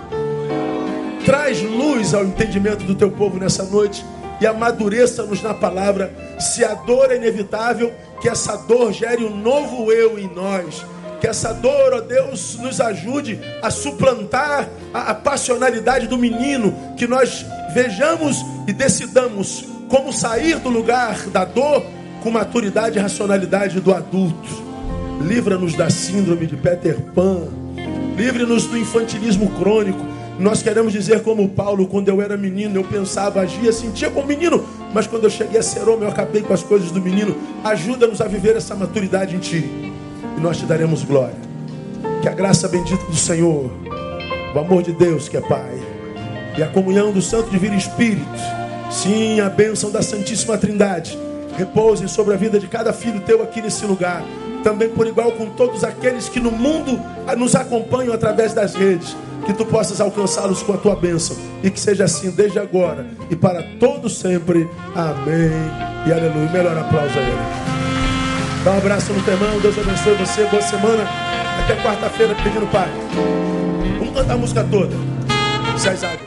Traz luz ao entendimento do teu povo nessa noite e amadureça-nos na palavra. Se a dor é inevitável, que essa dor gere um novo eu em nós. Que essa dor, ó Deus, nos ajude a suplantar a, a passionalidade do menino. Que nós vejamos e decidamos como sair do lugar da dor com maturidade e racionalidade do adulto. Livra-nos da síndrome de Peter Pan. Livre-nos do infantilismo crônico nós queremos dizer como Paulo, quando eu era menino, eu pensava, agia, sentia como menino, mas quando eu cheguei a ser homem, eu acabei com as coisas do menino. Ajuda-nos a viver essa maturidade em Ti, e nós te daremos glória. Que a graça bendita do Senhor, o amor de Deus que é Pai, e a comunhão do Santo Divino Espírito, sim, a bênção da Santíssima Trindade, repouse sobre a vida de cada filho teu aqui nesse lugar, também por igual com todos aqueles que no mundo nos acompanham através das redes que tu possas alcançá-los com a tua bênção. E que seja assim desde agora e para todo sempre. Amém. E aleluia. Melhor aplauso a ele. Dá um abraço no temão. Deus abençoe você. Boa semana. Até quarta-feira pedindo Pai. Vamos cantar a música toda. Sai,